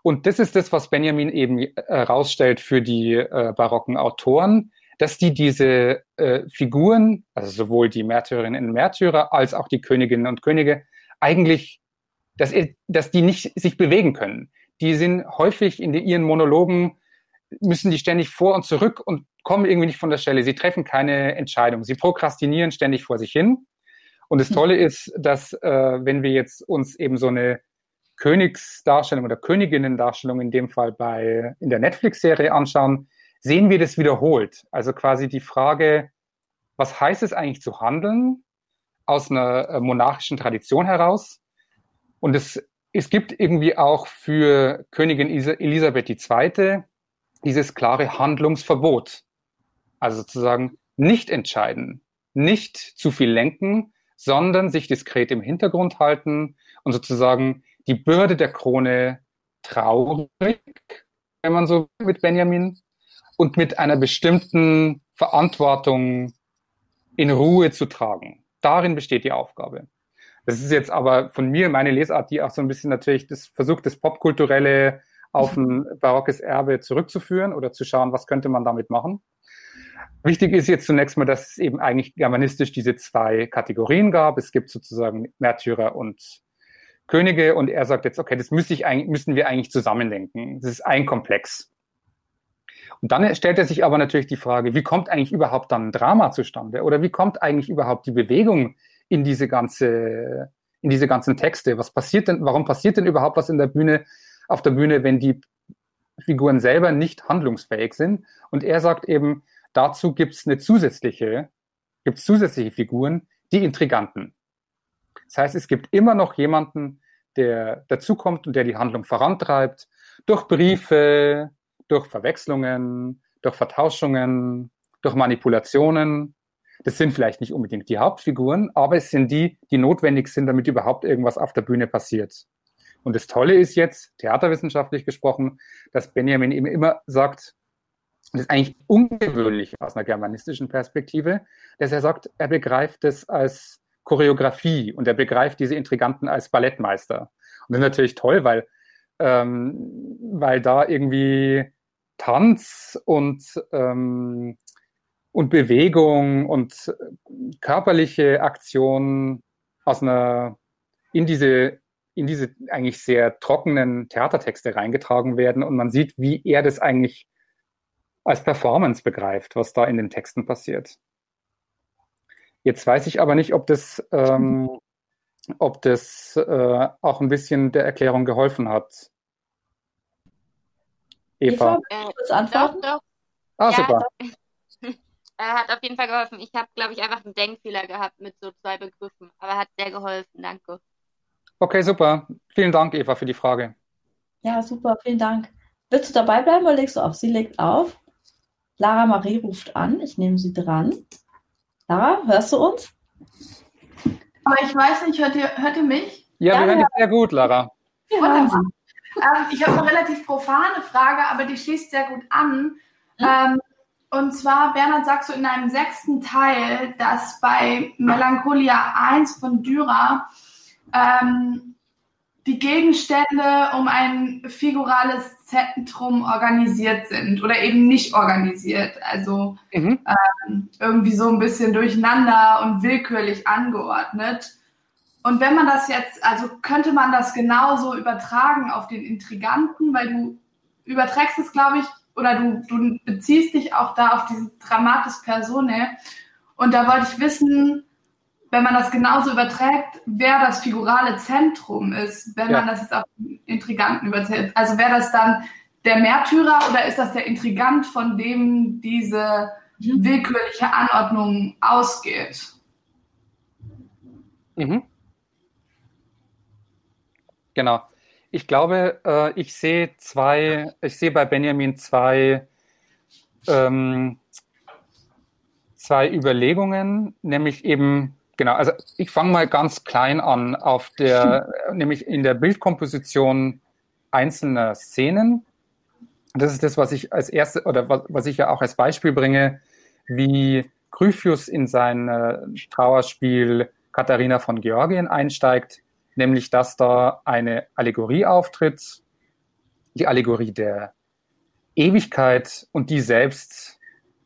Und das ist das, was Benjamin eben herausstellt äh, für die äh, barocken Autoren, dass die diese äh, Figuren, also sowohl die Märtyrerinnen und Märtyrer als auch die Königinnen und Könige, eigentlich, dass, dass die nicht sich bewegen können. Die sind häufig in ihren Monologen müssen die ständig vor und zurück und kommen irgendwie nicht von der Stelle. Sie treffen keine Entscheidung. Sie prokrastinieren ständig vor sich hin. Und das Tolle ist, dass äh, wenn wir jetzt uns eben so eine Königsdarstellung oder Königinnendarstellung in dem Fall bei in der Netflix-Serie anschauen, sehen wir das wiederholt. Also quasi die Frage, was heißt es eigentlich zu handeln aus einer äh, monarchischen Tradition heraus? Und es, es gibt irgendwie auch für Königin Elisabeth II dieses klare Handlungsverbot. Also sozusagen nicht entscheiden, nicht zu viel lenken, sondern sich diskret im Hintergrund halten und sozusagen die Bürde der Krone traurig, wenn man so mit Benjamin, und mit einer bestimmten Verantwortung in Ruhe zu tragen. Darin besteht die Aufgabe. Das ist jetzt aber von mir meine Lesart, die auch so ein bisschen natürlich das versucht, das popkulturelle auf ein barockes Erbe zurückzuführen oder zu schauen, was könnte man damit machen. Wichtig ist jetzt zunächst mal, dass es eben eigentlich germanistisch diese zwei Kategorien gab. Es gibt sozusagen Märtyrer und Könige und er sagt jetzt, okay, das müsste ich eigentlich, müssen wir eigentlich zusammendenken. Das ist ein Komplex. Und dann stellt er sich aber natürlich die Frage, wie kommt eigentlich überhaupt dann ein Drama zustande? Oder wie kommt eigentlich überhaupt die Bewegung in diese ganze, in diese ganzen Texte? Was passiert denn, warum passiert denn überhaupt was in der Bühne, auf der Bühne, wenn die Figuren selber nicht handlungsfähig sind? Und er sagt eben, dazu gibt es eine zusätzliche, gibt es zusätzliche Figuren, die Intriganten. Das heißt, es gibt immer noch jemanden, der dazukommt und der die Handlung vorantreibt, durch Briefe, durch Verwechslungen, durch Vertauschungen, durch Manipulationen. Das sind vielleicht nicht unbedingt die Hauptfiguren, aber es sind die, die notwendig sind, damit überhaupt irgendwas auf der Bühne passiert. Und das Tolle ist jetzt, theaterwissenschaftlich gesprochen, dass Benjamin eben immer sagt, das ist eigentlich ungewöhnlich aus einer germanistischen Perspektive, dass er sagt, er begreift es als Choreografie und er begreift diese Intriganten als Ballettmeister. Und das ist natürlich toll, weil, ähm, weil da irgendwie Tanz und, ähm, und Bewegung und körperliche Aktion aus einer, in diese, in diese eigentlich sehr trockenen Theatertexte reingetragen werden und man sieht, wie er das eigentlich als Performance begreift, was da in den Texten passiert. Jetzt weiß ich aber nicht, ob das, ähm, ob das äh, auch ein bisschen der Erklärung geholfen hat. Eva. Eva äh, antworten? Doch, doch. Ah, ja, super. Er hat auf jeden Fall geholfen. Ich habe, glaube ich, einfach einen Denkfehler gehabt mit so zwei Begriffen, aber er hat sehr geholfen. Danke. Okay, super. Vielen Dank, Eva, für die Frage. Ja, super, vielen Dank. Willst du dabei bleiben oder legst du auf? Sie legt auf. Lara Marie ruft an. Ich nehme sie dran. Lara, hörst du uns? Aber ich weiß nicht, hört ihr, hört ihr mich? Ja, ja wir hören dich sehr gut, Lara. Wunderbar. Ähm, ich habe eine relativ profane Frage, aber die schließt sehr gut an. Mhm. Ähm, und zwar, Bernhard, sagst du in einem sechsten Teil, dass bei Melancholia 1 von Dürer ähm, die Gegenstände um ein figurales Zentrum organisiert sind oder eben nicht organisiert. Also mhm. ähm, irgendwie so ein bisschen durcheinander und willkürlich angeordnet. Und wenn man das jetzt, also könnte man das genauso übertragen auf den Intriganten, weil du überträgst es, glaube ich, oder du, du beziehst dich auch da auf diese Dramatis Persone. Und da wollte ich wissen, wenn man das genauso überträgt, wer das figurale Zentrum ist, wenn ja. man das jetzt auf den Intriganten überträgt. Also wäre das dann der Märtyrer oder ist das der Intrigant, von dem diese mhm. willkürliche Anordnung ausgeht? Mhm. Genau. Ich glaube, äh, ich sehe zwei, ich sehe bei Benjamin zwei, ähm, zwei Überlegungen, nämlich eben, genau, also ich fange mal ganz klein an, auf der, nämlich in der Bildkomposition einzelner Szenen. Das ist das, was ich als erste, oder was, was ich ja auch als Beispiel bringe, wie Gryphius in sein äh, Trauerspiel Katharina von Georgien einsteigt. Nämlich dass da eine Allegorie auftritt, die Allegorie der Ewigkeit und die selbst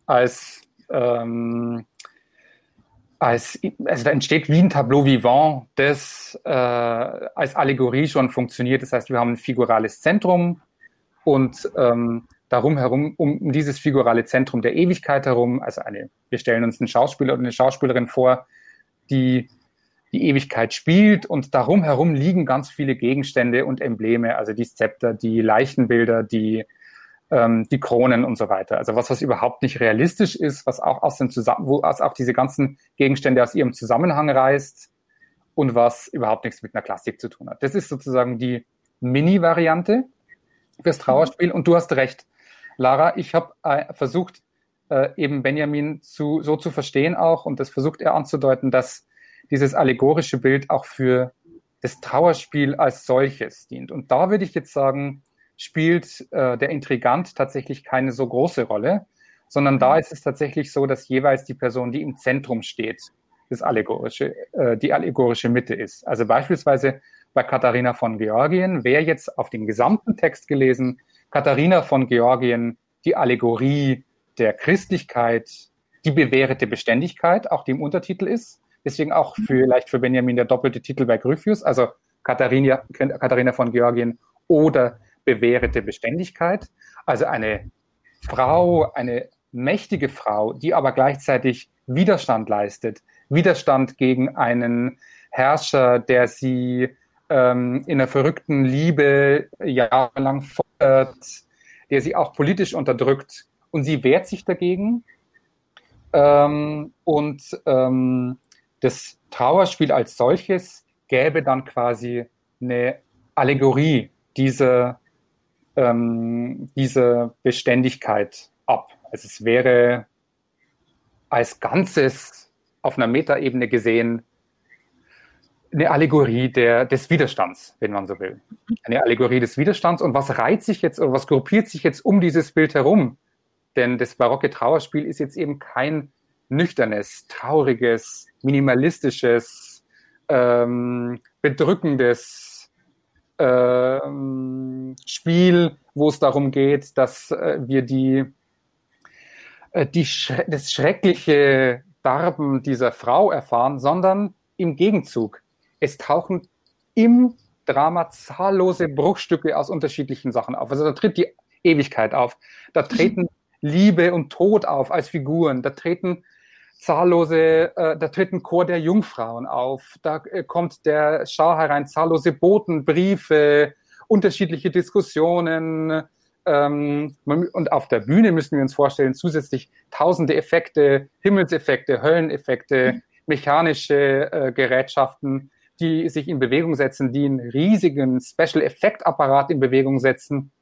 als, ähm, als also da entsteht wie ein Tableau vivant, das äh, als Allegorie schon funktioniert. Das heißt, wir haben ein figurales Zentrum und ähm, darum herum, um dieses figurale Zentrum der Ewigkeit herum, also eine, wir stellen uns einen Schauspieler oder eine Schauspielerin vor, die die Ewigkeit spielt und darum herum liegen ganz viele Gegenstände und Embleme, also die Zepter, die Leichenbilder, die, ähm, die Kronen und so weiter. Also was, was überhaupt nicht realistisch ist, was auch aus dem Zusammen wo aus auch diese ganzen Gegenstände aus ihrem Zusammenhang reißt und was überhaupt nichts mit einer Klassik zu tun hat. Das ist sozusagen die Mini-Variante fürs Trauerspiel und du hast recht. Lara, ich habe äh, versucht, äh, eben Benjamin zu, so zu verstehen auch und das versucht er anzudeuten, dass dieses allegorische Bild auch für das Trauerspiel als solches dient. Und da würde ich jetzt sagen, spielt äh, der Intrigant tatsächlich keine so große Rolle, sondern da ist es tatsächlich so, dass jeweils die Person, die im Zentrum steht, das allegorische, äh, die allegorische Mitte ist. Also beispielsweise bei Katharina von Georgien wäre jetzt auf den gesamten Text gelesen, Katharina von Georgien, die Allegorie der Christlichkeit, die bewährte Beständigkeit, auch die im Untertitel ist. Deswegen auch vielleicht für Benjamin der doppelte Titel bei Gryphius, also Katharina, Katharina von Georgien oder bewährte Beständigkeit. Also eine Frau, eine mächtige Frau, die aber gleichzeitig Widerstand leistet. Widerstand gegen einen Herrscher, der sie ähm, in einer verrückten Liebe jahrelang fordert, der sie auch politisch unterdrückt. Und sie wehrt sich dagegen. Ähm, und ähm, das Trauerspiel als solches gäbe dann quasi eine Allegorie dieser, ähm, diese Beständigkeit ab. Also es wäre als Ganzes auf einer Metaebene gesehen eine Allegorie der, des Widerstands, wenn man so will. Eine Allegorie des Widerstands. Und was reiht sich jetzt oder was gruppiert sich jetzt um dieses Bild herum? Denn das barocke Trauerspiel ist jetzt eben kein nüchternes, trauriges, minimalistisches, ähm, bedrückendes ähm, Spiel, wo es darum geht, dass äh, wir die, äh, die das schreckliche Darben dieser Frau erfahren, sondern im Gegenzug. Es tauchen im Drama zahllose Bruchstücke aus unterschiedlichen Sachen auf. Also da tritt die Ewigkeit auf. Da treten Liebe und Tod auf als Figuren. Da treten zahllose, äh, da tritt ein Chor der Jungfrauen auf, da äh, kommt der Schar herein, zahllose Boten, Briefe, unterschiedliche Diskussionen. Ähm, und auf der Bühne müssen wir uns vorstellen, zusätzlich tausende Effekte, Himmelseffekte, Hölleneffekte, mechanische äh, Gerätschaften, die sich in Bewegung setzen, die einen riesigen Special-Effekt-Apparat in Bewegung setzen,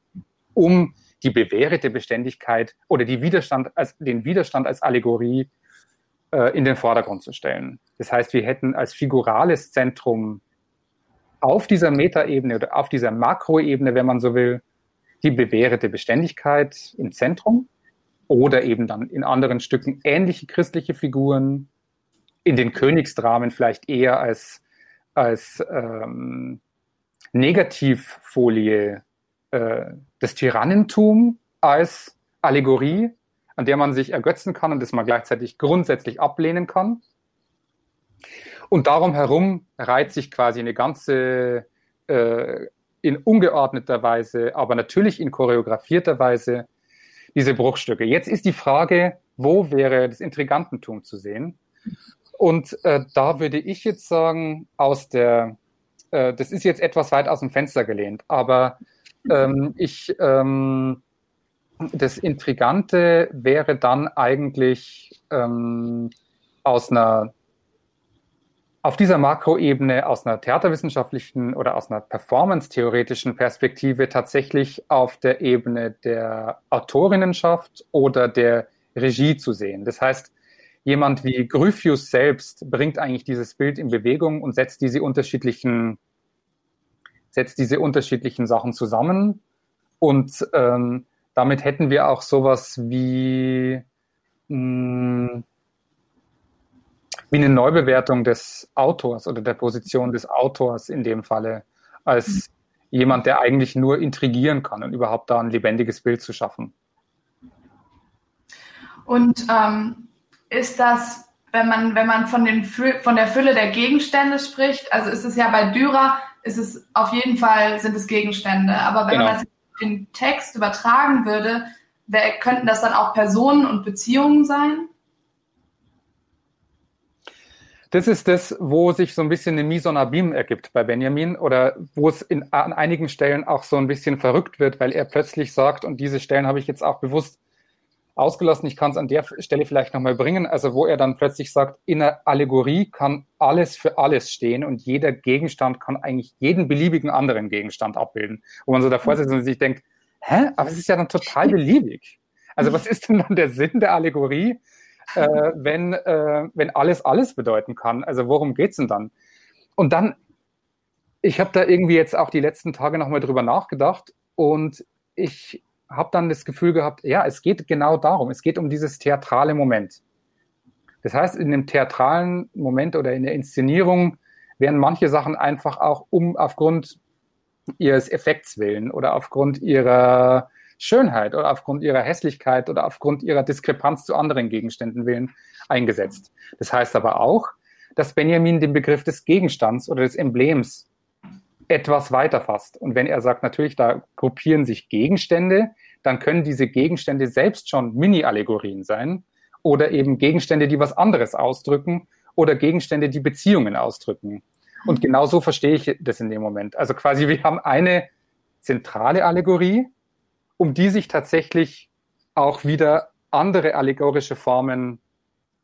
um die bewährte Beständigkeit oder Widerstand als, den Widerstand als Allegorie in den Vordergrund zu stellen. Das heißt, wir hätten als figurales Zentrum auf dieser Metaebene oder auf dieser Makroebene, wenn man so will, die bewährte Beständigkeit im Zentrum oder eben dann in anderen Stücken ähnliche christliche Figuren, in den Königsdramen vielleicht eher als, als ähm, Negativfolie äh, das Tyrannentum als Allegorie an der man sich ergötzen kann und das man gleichzeitig grundsätzlich ablehnen kann. Und darum herum reiht sich quasi eine ganze, äh, in ungeordneter Weise, aber natürlich in choreografierter Weise diese Bruchstücke. Jetzt ist die Frage, wo wäre das Intrigantentum zu sehen? Und äh, da würde ich jetzt sagen, aus der, äh, das ist jetzt etwas weit aus dem Fenster gelehnt, aber ähm, ich ähm, das Intrigante wäre dann eigentlich ähm, aus einer auf dieser Makroebene aus einer theaterwissenschaftlichen oder aus einer performance-theoretischen Perspektive tatsächlich auf der Ebene der Autorinnenschaft oder der Regie zu sehen. Das heißt, jemand wie Gryphius selbst bringt eigentlich dieses Bild in Bewegung und setzt diese unterschiedlichen, setzt diese unterschiedlichen Sachen zusammen und ähm, damit hätten wir auch sowas wie, mh, hm, wie eine Neubewertung des Autors oder der Position des Autors in dem Falle als jemand, der eigentlich nur intrigieren kann und überhaupt da ein lebendiges Bild zu schaffen. Und ähm, ist das, wenn man, wenn man von, den, von der Fülle der Gegenstände spricht, also ist es ja bei Dürer, ist es auf jeden Fall sind es Gegenstände, aber wenn genau. man den Text übertragen würde, wer, könnten das dann auch Personen und Beziehungen sein? Das ist das, wo sich so ein bisschen eine abîme ergibt bei Benjamin oder wo es in, an einigen Stellen auch so ein bisschen verrückt wird, weil er plötzlich sagt, und diese Stellen habe ich jetzt auch bewusst ausgelassen. Ich kann es an der Stelle vielleicht nochmal bringen. Also wo er dann plötzlich sagt, in einer Allegorie kann alles für alles stehen und jeder Gegenstand kann eigentlich jeden beliebigen anderen Gegenstand abbilden. Wo man so davor sitzt und sich denkt, hä, aber es ist ja dann total beliebig. Also was ist denn dann der Sinn der Allegorie, äh, wenn, äh, wenn alles alles bedeuten kann? Also worum geht's denn dann? Und dann, ich habe da irgendwie jetzt auch die letzten Tage nochmal drüber nachgedacht und ich habe dann das Gefühl gehabt, ja, es geht genau darum, es geht um dieses theatrale Moment. Das heißt, in dem theatralen Moment oder in der Inszenierung werden manche Sachen einfach auch um aufgrund ihres Effekts willen oder aufgrund ihrer Schönheit oder aufgrund ihrer Hässlichkeit oder aufgrund ihrer Diskrepanz zu anderen Gegenständen willen eingesetzt. Das heißt aber auch, dass Benjamin den Begriff des Gegenstands oder des Emblems etwas weiter fasst. Und wenn er sagt, natürlich, da gruppieren sich Gegenstände, dann können diese Gegenstände selbst schon Mini-Allegorien sein oder eben Gegenstände, die was anderes ausdrücken oder Gegenstände, die Beziehungen ausdrücken. Und genau so verstehe ich das in dem Moment. Also quasi, wir haben eine zentrale Allegorie, um die sich tatsächlich auch wieder andere allegorische Formen,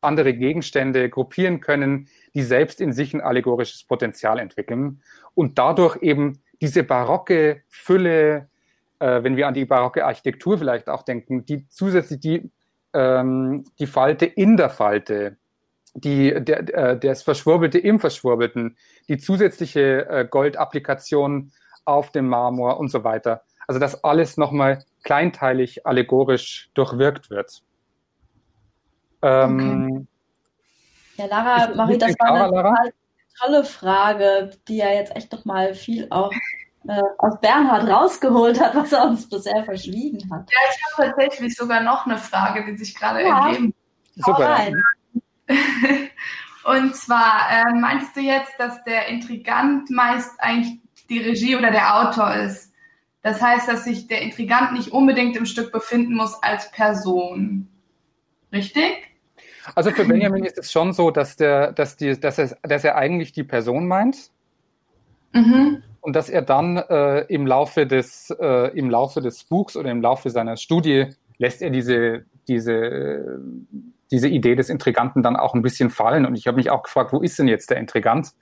andere Gegenstände gruppieren können, die selbst in sich ein allegorisches Potenzial entwickeln und dadurch eben diese barocke Fülle äh, wenn wir an die barocke Architektur vielleicht auch denken, die zusätzlich die, ähm, die Falte in der Falte, die, der, äh, das Verschwurbelte im Verschwurbelten, die zusätzliche äh, Goldapplikation auf dem Marmor und so weiter. Also dass alles nochmal kleinteilig allegorisch durchwirkt wird. Ähm, okay. Ja, Lara, Marie, das war eine Lara? tolle Frage, die ja jetzt echt nochmal viel auch äh, aus Bernhard rausgeholt hat, was er uns bisher verschwiegen hat. Ja, ich habe tatsächlich sogar noch eine Frage, die sich gerade ja. ergeben. Super. Und zwar äh, meintest du jetzt, dass der Intrigant meist eigentlich die Regie oder der Autor ist. Das heißt, dass sich der Intrigant nicht unbedingt im Stück befinden muss als Person. Richtig? Also für Benjamin ist es schon so, dass, der, dass, die, dass, er, dass er eigentlich die Person meint. Mhm. Und dass er dann äh, im, Laufe des, äh, im Laufe des Buchs oder im Laufe seiner Studie lässt er diese, diese, diese Idee des Intriganten dann auch ein bisschen fallen. Und ich habe mich auch gefragt, wo ist denn jetzt der Intrigant?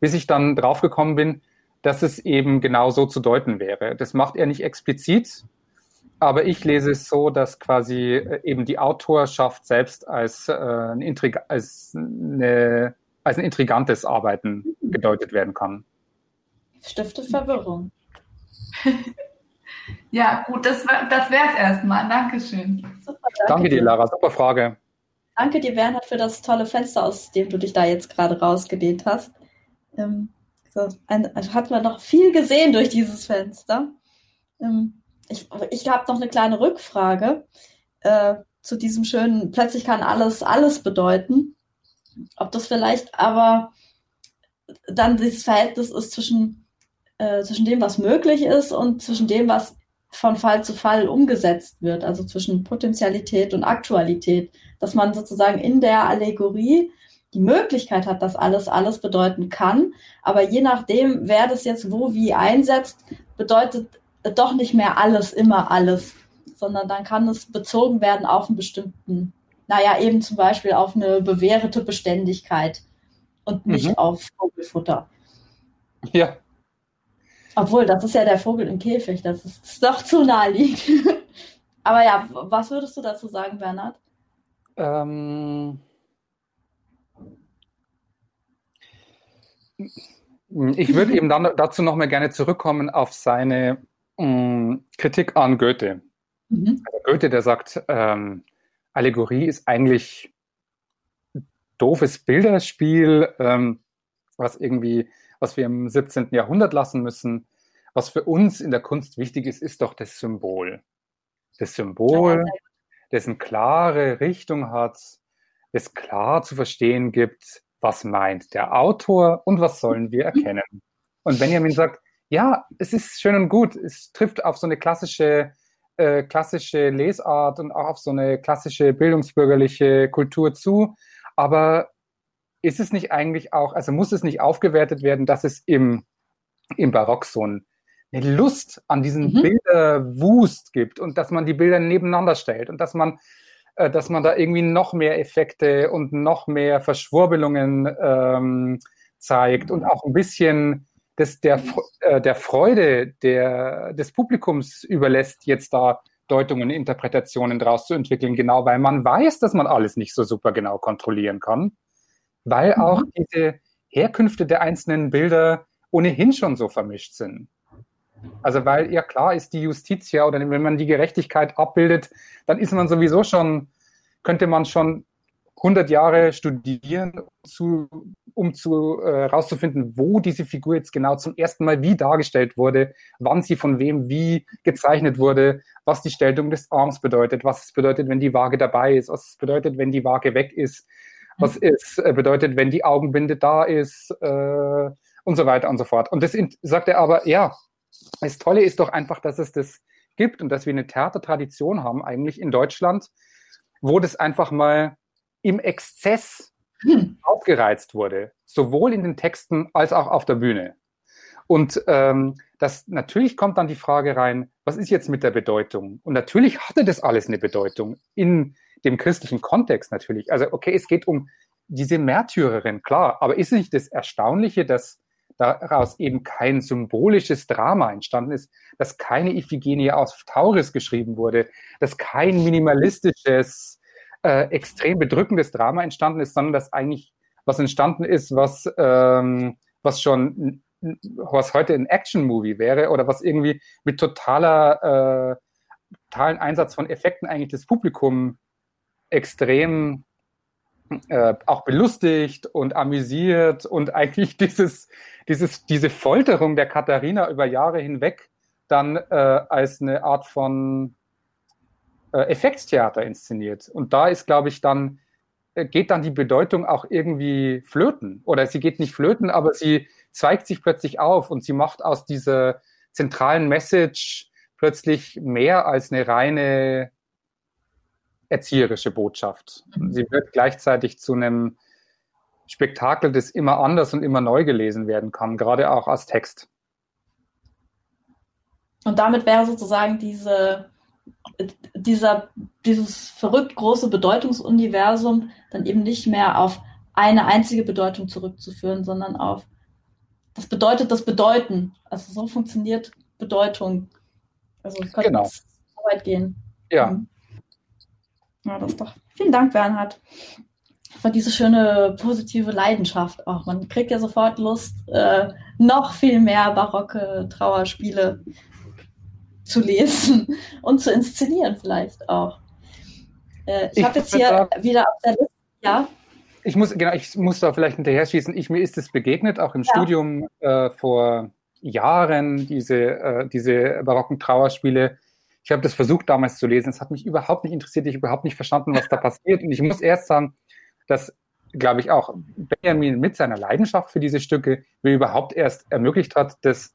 Bis ich dann draufgekommen bin, dass es eben genau so zu deuten wäre. Das macht er nicht explizit, aber ich lese es so, dass quasi äh, eben die Autorschaft selbst als, äh, ein, Intrig als, eine, als ein intrigantes Arbeiten gedeutet werden kann. Stiftet Verwirrung. ja, gut, das, das wäre es erstmal. Dankeschön. Super, danke, danke dir, Lara. Super Frage. Danke dir, Bernhard, für das tolle Fenster, aus dem du dich da jetzt gerade rausgedehnt hast. Ähm, so, ein, also hat man noch viel gesehen durch dieses Fenster. Ähm, ich, ich habe noch eine kleine Rückfrage äh, zu diesem schönen, plötzlich kann alles alles bedeuten. Ob das vielleicht aber dann dieses Verhältnis ist zwischen, äh, zwischen dem, was möglich ist und zwischen dem, was von Fall zu Fall umgesetzt wird, also zwischen Potentialität und Aktualität, dass man sozusagen in der Allegorie die Möglichkeit hat, dass alles alles bedeuten kann, aber je nachdem, wer das jetzt wo wie einsetzt, bedeutet doch nicht mehr alles, immer alles, sondern dann kann es bezogen werden auf einen bestimmten, naja, eben zum Beispiel auf eine bewährte Beständigkeit und nicht mhm. auf Vogelfutter. Ja. Obwohl, das ist ja der Vogel im Käfig, das ist doch zu naheliegend. Aber ja, was würdest du dazu sagen, Bernhard? Ähm, ich würde eben dann dazu noch mal gerne zurückkommen auf seine Mm, Kritik an Goethe. Mhm. Also Goethe, der sagt, ähm, Allegorie ist eigentlich doofes Bilderspiel, ähm, was irgendwie, was wir im 17. Jahrhundert lassen müssen. Was für uns in der Kunst wichtig ist, ist doch das Symbol. Das Symbol, eine klare Richtung hat, das klar zu verstehen gibt, was meint der Autor und was sollen wir erkennen. Und Benjamin sagt, ja, es ist schön und gut. Es trifft auf so eine klassische, äh, klassische Lesart und auch auf so eine klassische bildungsbürgerliche Kultur zu. Aber ist es nicht eigentlich auch, also muss es nicht aufgewertet werden, dass es im, im Barock so ein, eine Lust an diesen mhm. Bilderwust gibt und dass man die Bilder nebeneinander stellt und dass man, äh, dass man da irgendwie noch mehr Effekte und noch mehr Verschwurbelungen ähm, zeigt und auch ein bisschen des, der, äh, der Freude der, des Publikums überlässt, jetzt da Deutungen, Interpretationen draus zu entwickeln, genau weil man weiß, dass man alles nicht so super genau kontrollieren kann, weil mhm. auch diese Herkünfte der einzelnen Bilder ohnehin schon so vermischt sind. Also weil ja klar ist die Justiz ja, oder wenn man die Gerechtigkeit abbildet, dann ist man sowieso schon, könnte man schon 100 Jahre studieren, zu, um zu äh, rauszufinden, wo diese Figur jetzt genau zum ersten Mal wie dargestellt wurde, wann sie von wem wie gezeichnet wurde, was die Stellung des Arms bedeutet, was es bedeutet, wenn die Waage dabei ist, was es bedeutet, wenn die Waage weg ist, was es äh, bedeutet, wenn die Augenbinde da ist äh, und so weiter und so fort. Und das sagt er aber, ja, das Tolle ist doch einfach, dass es das gibt und dass wir eine Theatertradition haben eigentlich in Deutschland, wo das einfach mal im Exzess hm. aufgereizt wurde, sowohl in den Texten als auch auf der Bühne. Und ähm, das natürlich kommt dann die Frage rein, was ist jetzt mit der Bedeutung? Und natürlich hatte das alles eine Bedeutung in dem christlichen Kontext natürlich. Also okay, es geht um diese Märtyrerin, klar, aber ist nicht das Erstaunliche, dass daraus eben kein symbolisches Drama entstanden ist, dass keine Iphigenie aus Tauris geschrieben wurde, dass kein minimalistisches, äh, extrem bedrückendes Drama entstanden ist, sondern dass eigentlich was entstanden ist, was, ähm, was schon was heute ein Action-Movie wäre oder was irgendwie mit totaler, äh, totalen Einsatz von Effekten eigentlich das Publikum extrem äh, auch belustigt und amüsiert und eigentlich dieses, dieses, diese Folterung der Katharina über Jahre hinweg dann äh, als eine Art von äh, Effektstheater inszeniert. Und da ist, glaube ich, dann äh, geht dann die Bedeutung auch irgendwie flöten. Oder sie geht nicht flöten, aber sie zweigt sich plötzlich auf und sie macht aus dieser zentralen Message plötzlich mehr als eine reine erzieherische Botschaft. Mhm. Sie wird gleichzeitig zu einem Spektakel, das immer anders und immer neu gelesen werden kann, gerade auch als Text. Und damit wäre sozusagen diese, dieser, dieses verrückt große Bedeutungsuniversum dann eben nicht mehr auf eine einzige Bedeutung zurückzuführen, sondern auf das bedeutet das Bedeuten. Also so funktioniert Bedeutung. Also es könnte genau. so weit gehen. Ja. Mhm. Ja, das ist doch. Vielen Dank, Bernhard, für diese schöne positive Leidenschaft auch. Man kriegt ja sofort Lust, äh, noch viel mehr barocke Trauerspiele zu lesen und zu inszenieren vielleicht auch. Äh, ich, ich habe jetzt hier sagen, wieder auf der Liste, ja. Ich muss, genau, ich muss da vielleicht hinterher schießen. Ich, mir ist es begegnet, auch im ja. Studium äh, vor Jahren, diese, äh, diese barocken Trauerspiele ich habe das versucht damals zu lesen. Es hat mich überhaupt nicht interessiert. Ich habe überhaupt nicht verstanden, was da passiert. Und ich muss erst sagen, dass, glaube ich, auch Benjamin mit seiner Leidenschaft für diese Stücke mir überhaupt erst ermöglicht hat, das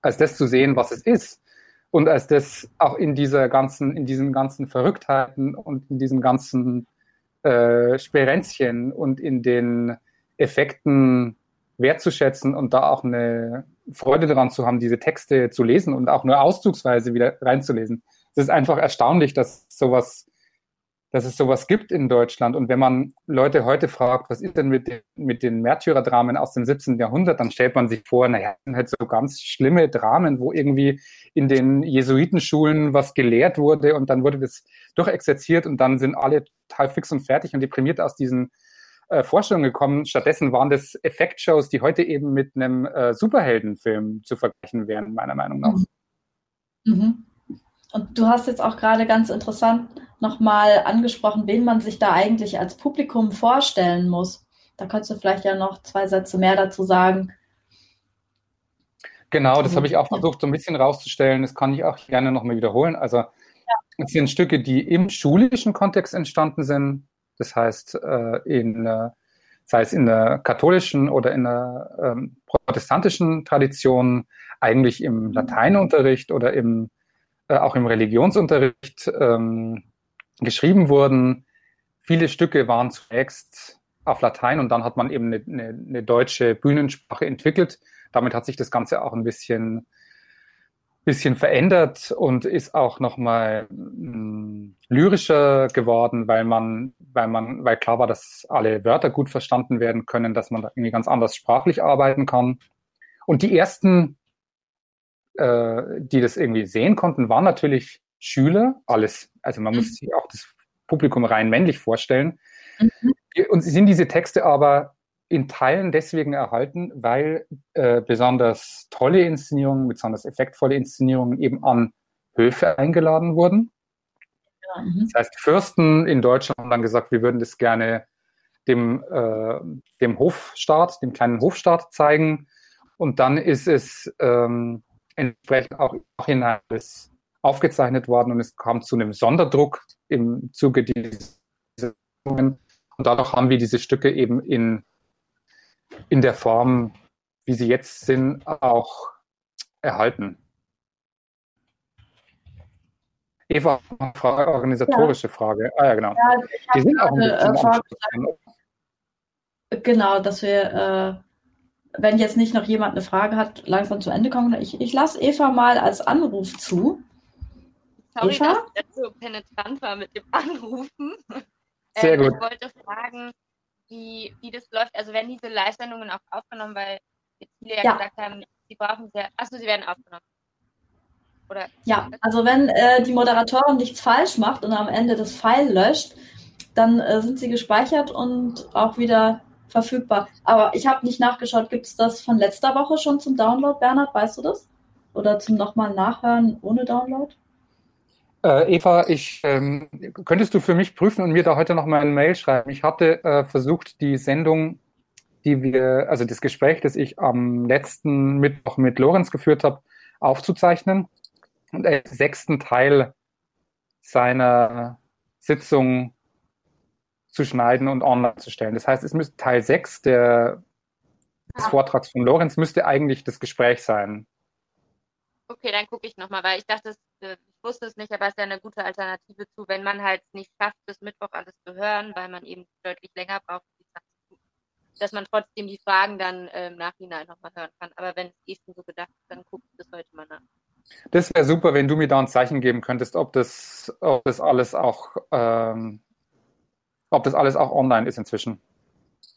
als das zu sehen, was es ist. Und als das auch in dieser ganzen, in diesen ganzen Verrücktheiten und in diesen ganzen äh, Sperenzchen und in den Effekten wertzuschätzen und da auch eine Freude daran zu haben, diese Texte zu lesen und auch nur auszugsweise wieder reinzulesen. Es ist einfach erstaunlich, dass sowas, dass es sowas gibt in Deutschland. Und wenn man Leute heute fragt, was ist denn mit den, mit den Märtyrerdramen aus dem 17. Jahrhundert, dann stellt man sich vor, naja, sind halt so ganz schlimme Dramen, wo irgendwie in den Jesuitenschulen was gelehrt wurde und dann wurde das durchexerziert und dann sind alle total fix und fertig und deprimiert aus diesen äh, Vorstellungen gekommen. Stattdessen waren das Effektshows, die heute eben mit einem äh, Superheldenfilm zu vergleichen wären, meiner Meinung nach. Mhm. mhm. Und du hast jetzt auch gerade ganz interessant nochmal angesprochen, wen man sich da eigentlich als Publikum vorstellen muss. Da könntest du vielleicht ja noch zwei Sätze mehr dazu sagen. Genau, das habe ich auch versucht, so ein bisschen rauszustellen. Das kann ich auch gerne nochmal wiederholen. Also, ja. es sind Stücke, die im schulischen Kontext entstanden sind, das heißt, äh, in, äh, sei es in der katholischen oder in der ähm, protestantischen Tradition, eigentlich im Lateinunterricht oder im, äh, auch im Religionsunterricht ähm, geschrieben wurden. Viele Stücke waren zunächst auf Latein und dann hat man eben eine, eine, eine deutsche Bühnensprache entwickelt. Damit hat sich das Ganze auch ein bisschen bisschen verändert und ist auch nochmal hm, lyrischer geworden, weil man, weil man, weil klar war, dass alle Wörter gut verstanden werden können, dass man da irgendwie ganz anders sprachlich arbeiten kann. Und die ersten, äh, die das irgendwie sehen konnten, waren natürlich Schüler, alles. Also man mhm. muss sich auch das Publikum rein männlich vorstellen. Mhm. Und sind diese Texte aber in Teilen deswegen erhalten, weil äh, besonders tolle Inszenierungen, besonders effektvolle Inszenierungen eben an Höfe eingeladen wurden. Ja, mhm. das heißt, Fürsten in Deutschland haben dann gesagt, wir würden das gerne dem, äh, dem Hofstaat, dem kleinen Hofstaat zeigen. Und dann ist es ähm, entsprechend auch hinein aufgezeichnet worden und es kam zu einem Sonderdruck im Zuge dieser und dadurch haben wir diese Stücke eben in in der Form, wie sie jetzt sind, auch erhalten. Eva, Frage, organisatorische ja. Frage. Ah ja, genau. Ja, die sind auch ein bisschen äh, Genau, dass wir, äh, wenn jetzt nicht noch jemand eine Frage hat, langsam zu Ende kommen. Ich, ich lasse Eva mal als Anruf zu. Sorry, Eva? dass das so penetrant war mit dem Anrufen. Sehr ähm, gut. Ich wollte fragen, wie, wie das läuft. Also werden diese Live-Sendungen auch aufgenommen, weil jetzt viele ja, Ja. gesagt haben, sie brauchen sehr. Achso, sie werden aufgenommen. Oder Ja, also wenn äh, die Moderatorin nichts falsch macht und am Ende das File löscht, dann äh, sind sie gespeichert und auch wieder verfügbar. Aber ich habe nicht nachgeschaut, gibt es das von letzter Woche schon zum Download, Bernhard? Weißt du das? Oder zum nochmal Nachhören ohne Download? Äh, Eva, ich, ähm, könntest du für mich prüfen und mir da heute noch mal eine Mail schreiben? Ich hatte äh, versucht, die Sendung, die wir, also das Gespräch, das ich am letzten Mittwoch mit Lorenz geführt habe, aufzuzeichnen und als sechsten Teil seiner Sitzung zu schneiden und online zu stellen. Das heißt, es müsste Teil 6 der, des Ah. Vortrags von Lorenz müsste eigentlich das Gespräch sein. Okay, dann gucke ich nochmal, weil ich dachte, es, äh, wusste es nicht, aber es ist ja eine gute Alternative zu, wenn man halt nicht schafft, bis Mittwoch alles zu hören, weil man eben deutlich länger braucht, dass man trotzdem die Fragen dann äh, im Nachhinein nochmal hören kann. Aber wenn es eh schon so gedacht ist, dann gucke ich das heute mal nach. Das wäre super, wenn du mir da ein Zeichen geben könntest, ob das, ob das alles auch, ähm, ob das alles auch online ist inzwischen.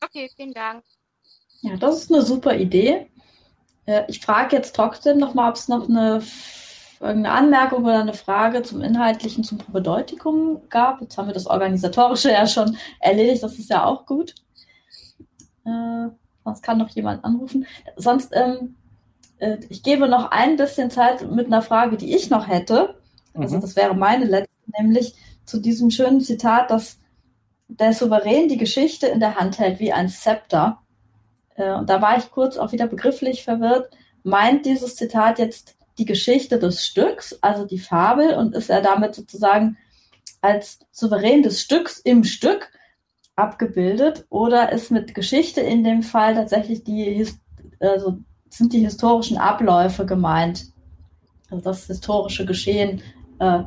Okay, vielen Dank. Ja, das ist eine super Idee. Äh, ich frage jetzt trotzdem nochmal, ob es noch eine, irgendeine Anmerkung oder eine Frage zum Inhaltlichen, zum Propedeutikum gab. Jetzt haben wir das Organisatorische ja schon erledigt, das ist ja auch gut. Äh, sonst kann noch jemand anrufen. Sonst, ähm, äh, ich gebe noch ein bisschen Zeit mit einer Frage, die ich noch hätte. Also Mhm. das wäre meine letzte, nämlich zu diesem schönen Zitat, dass der Souverän die Geschichte in der Hand hält wie ein Zepter. Äh, Und da war ich kurz auch wieder begrifflich verwirrt. Meint dieses Zitat jetzt die Geschichte des Stücks, also die Fabel, und ist er damit sozusagen als Souverän des Stücks im Stück abgebildet? Oder ist mit Geschichte in dem Fall tatsächlich die, also sind die historischen Abläufe gemeint? Also das historische Geschehen, äh,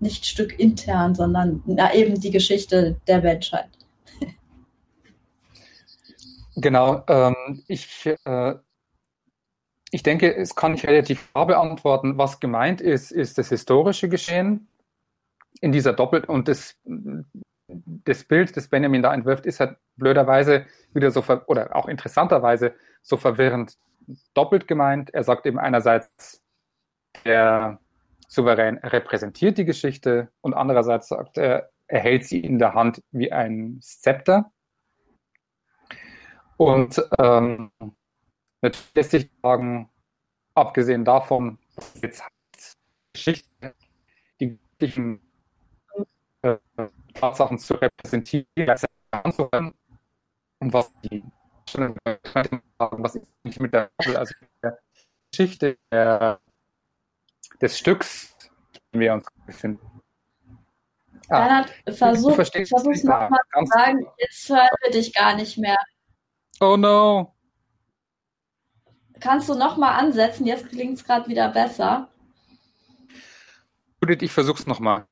nicht Stück intern, sondern na, eben die Geschichte der Menschheit. Genau, ähm, ich, äh, ich denke, es kann ich relativ klar beantworten. Was gemeint ist, ist das historische Geschehen in dieser Doppelt- und das, das Bild, das Benjamin da entwirft, ist halt blöderweise wieder so, oder auch interessanterweise so verwirrend doppelt gemeint. Er sagt eben einerseits, der Souverän repräsentiert die Geschichte und andererseits sagt er, er hält sie in der Hand wie ein Zepter. Und ähm, natürlich lässt sich sagen, abgesehen davon, dass jetzt Geschichte, die wirklichen äh, Tatsachen zu repräsentieren, anzuhören und was die was ist nicht mit der also der Geschichte der, des Stücks, in dem wir uns befinden. Ah, Bernhard, versuch, versuch's ja, nochmal zu sagen, jetzt hören wir dich gar nicht mehr. oh no. Kannst du nochmal ansetzen? Jetzt klingt es gerade wieder besser. Judith, ich versuch's nochmal.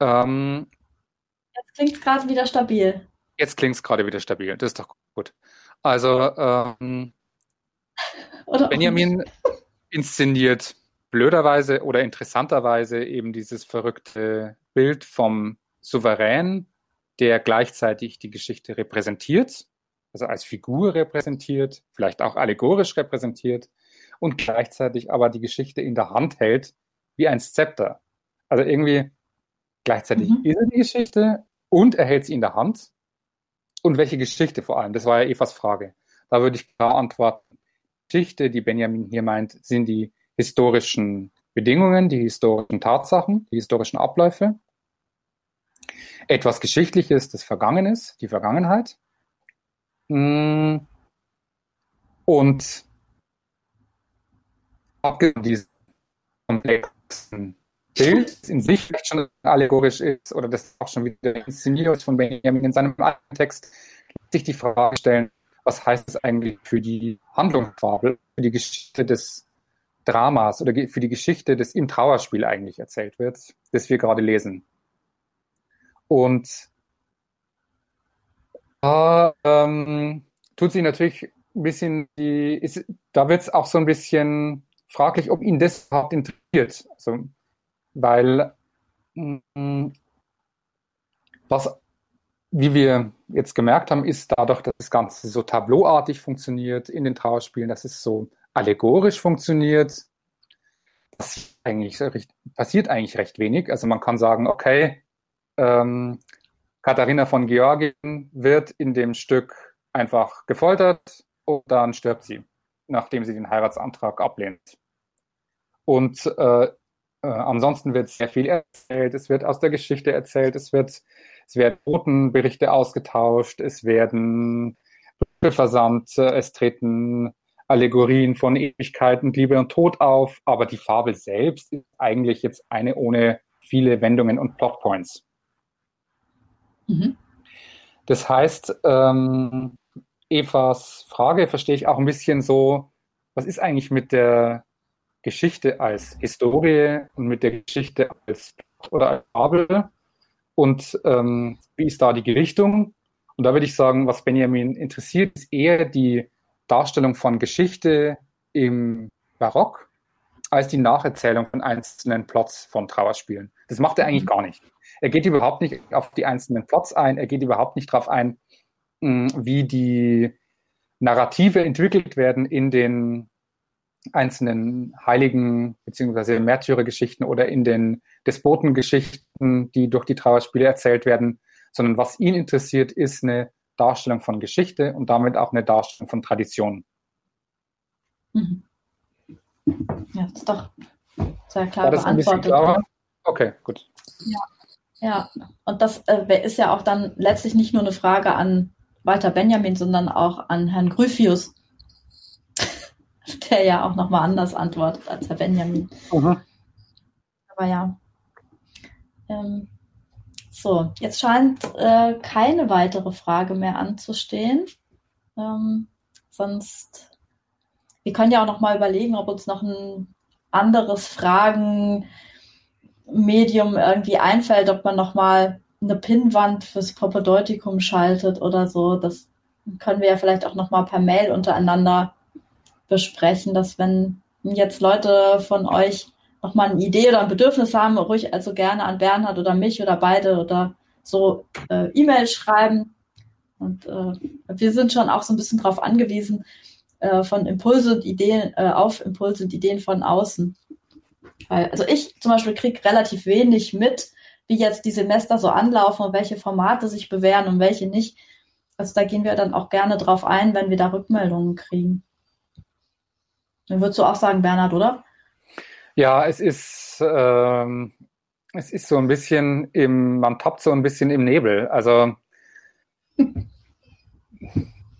Ähm, Jetzt klingt es gerade wieder stabil. jetzt klingt's gerade wieder stabil. Das ist doch gut. Also, ähm, Benjamin inszeniert blöderweise oder interessanterweise eben dieses verrückte Bild vom Souverän, der gleichzeitig die Geschichte repräsentiert, also als Figur repräsentiert, vielleicht auch allegorisch repräsentiert und gleichzeitig aber die Geschichte in der Hand hält wie ein Zepter. Also irgendwie gleichzeitig Mhm. ist er die Geschichte und er hält sie in der Hand. Und welche Geschichte vor allem? Das war ja Evas Frage. Da würde ich klar antworten. Geschichte, die Benjamin hier meint, sind die historischen Bedingungen, die historischen Tatsachen, die historischen Abläufe. Etwas Geschichtliches, das Vergangenes, die Vergangenheit. Mm. Und abgesehen von diesem komplexen Bild, in sich vielleicht schon allegorisch ist, oder das auch schon wieder inszeniert von Benjamin in seinem alten Text, sich die Frage stellen, was heißt es eigentlich für die Handlungsfabel, für die Geschichte des Dramas oder für die Geschichte, das im Trauerspiel eigentlich erzählt wird, das wir gerade lesen. Und da ähm, tut sich natürlich ein bisschen die, ist, da wird es auch so ein bisschen fraglich, ob ihn das überhaupt interessiert. Also, weil mm, was wie wir jetzt gemerkt haben, ist dadurch, dass das Ganze so tableauartig funktioniert in den Trauerspielen, dass es so allegorisch funktioniert, passiert eigentlich, recht, passiert eigentlich recht wenig. Also man kann sagen, okay, ähm, Katharina von Georgien wird in dem Stück einfach gefoltert und dann stirbt sie, nachdem sie den Heiratsantrag ablehnt. Und äh, äh, ansonsten wird sehr viel erzählt, es wird aus der Geschichte erzählt, es wird es werden Botenberichte ausgetauscht, es werden Briefe versandt, es treten Allegorien von Ewigkeit und Liebe und Tod auf, aber die Fabel selbst ist eigentlich jetzt eine ohne viele Wendungen und Plotpoints. Mhm. Das heißt, ähm, Evas Frage verstehe ich auch ein bisschen so, was ist eigentlich mit der Geschichte als Historie und mit der Geschichte als oder als Fabel? und ähm, wie ist da die Gewichtung? Und da würde ich sagen, was Benjamin interessiert, ist eher die Darstellung von Geschichte im Barock als die Nacherzählung von einzelnen Plots von Trauerspielen. Das macht er eigentlich mhm. gar nicht. Er geht überhaupt nicht auf die einzelnen Plots ein, er geht überhaupt nicht darauf ein, hm, wie die Narrative entwickelt werden in den einzelnen Heiligen bzw. Märtyrergeschichten oder in den Despotengeschichten, die durch die Trauerspiele erzählt werden, sondern was ihn interessiert, ist eine Darstellung von Geschichte und damit auch eine Darstellung von Tradition. Mhm. Ja, das ist doch sehr klar War das beantwortet. Klarer? Okay, gut. Ja, ja. und das äh, ist ja auch dann letztlich nicht nur eine Frage an Walter Benjamin, sondern auch an Herrn Gryphius, der ja auch nochmal anders antwortet als Herr Benjamin. Mhm. Aber ja. Ähm, so, jetzt scheint äh, keine weitere Frage mehr anzustehen. Ähm, sonst, wir können ja auch nochmal überlegen, ob uns noch ein anderes Fragenmedium irgendwie einfällt, ob man nochmal eine Pinnwand fürs Propedeutikum schaltet oder so. Das können wir ja vielleicht auch nochmal per Mail untereinander besprechen, dass wenn jetzt Leute von euch nochmal eine Idee oder ein Bedürfnis haben, ruhig also gerne an Bernhard oder mich oder beide oder so äh, E-Mail schreiben. Und äh, wir sind schon auch so ein bisschen darauf angewiesen, äh, von Impulse und Ideen, äh, auf Impulse und Ideen von außen. Weil, also ich zum Beispiel kriege relativ wenig mit, wie jetzt die Semester so anlaufen und welche Formate sich bewähren und welche nicht. Also da gehen wir dann auch gerne drauf ein, wenn wir da Rückmeldungen kriegen. Dann würdest du auch sagen, Bernhard, oder? Ja, es ist, ähm, es ist so ein bisschen im, man tappt so ein bisschen im Nebel. Also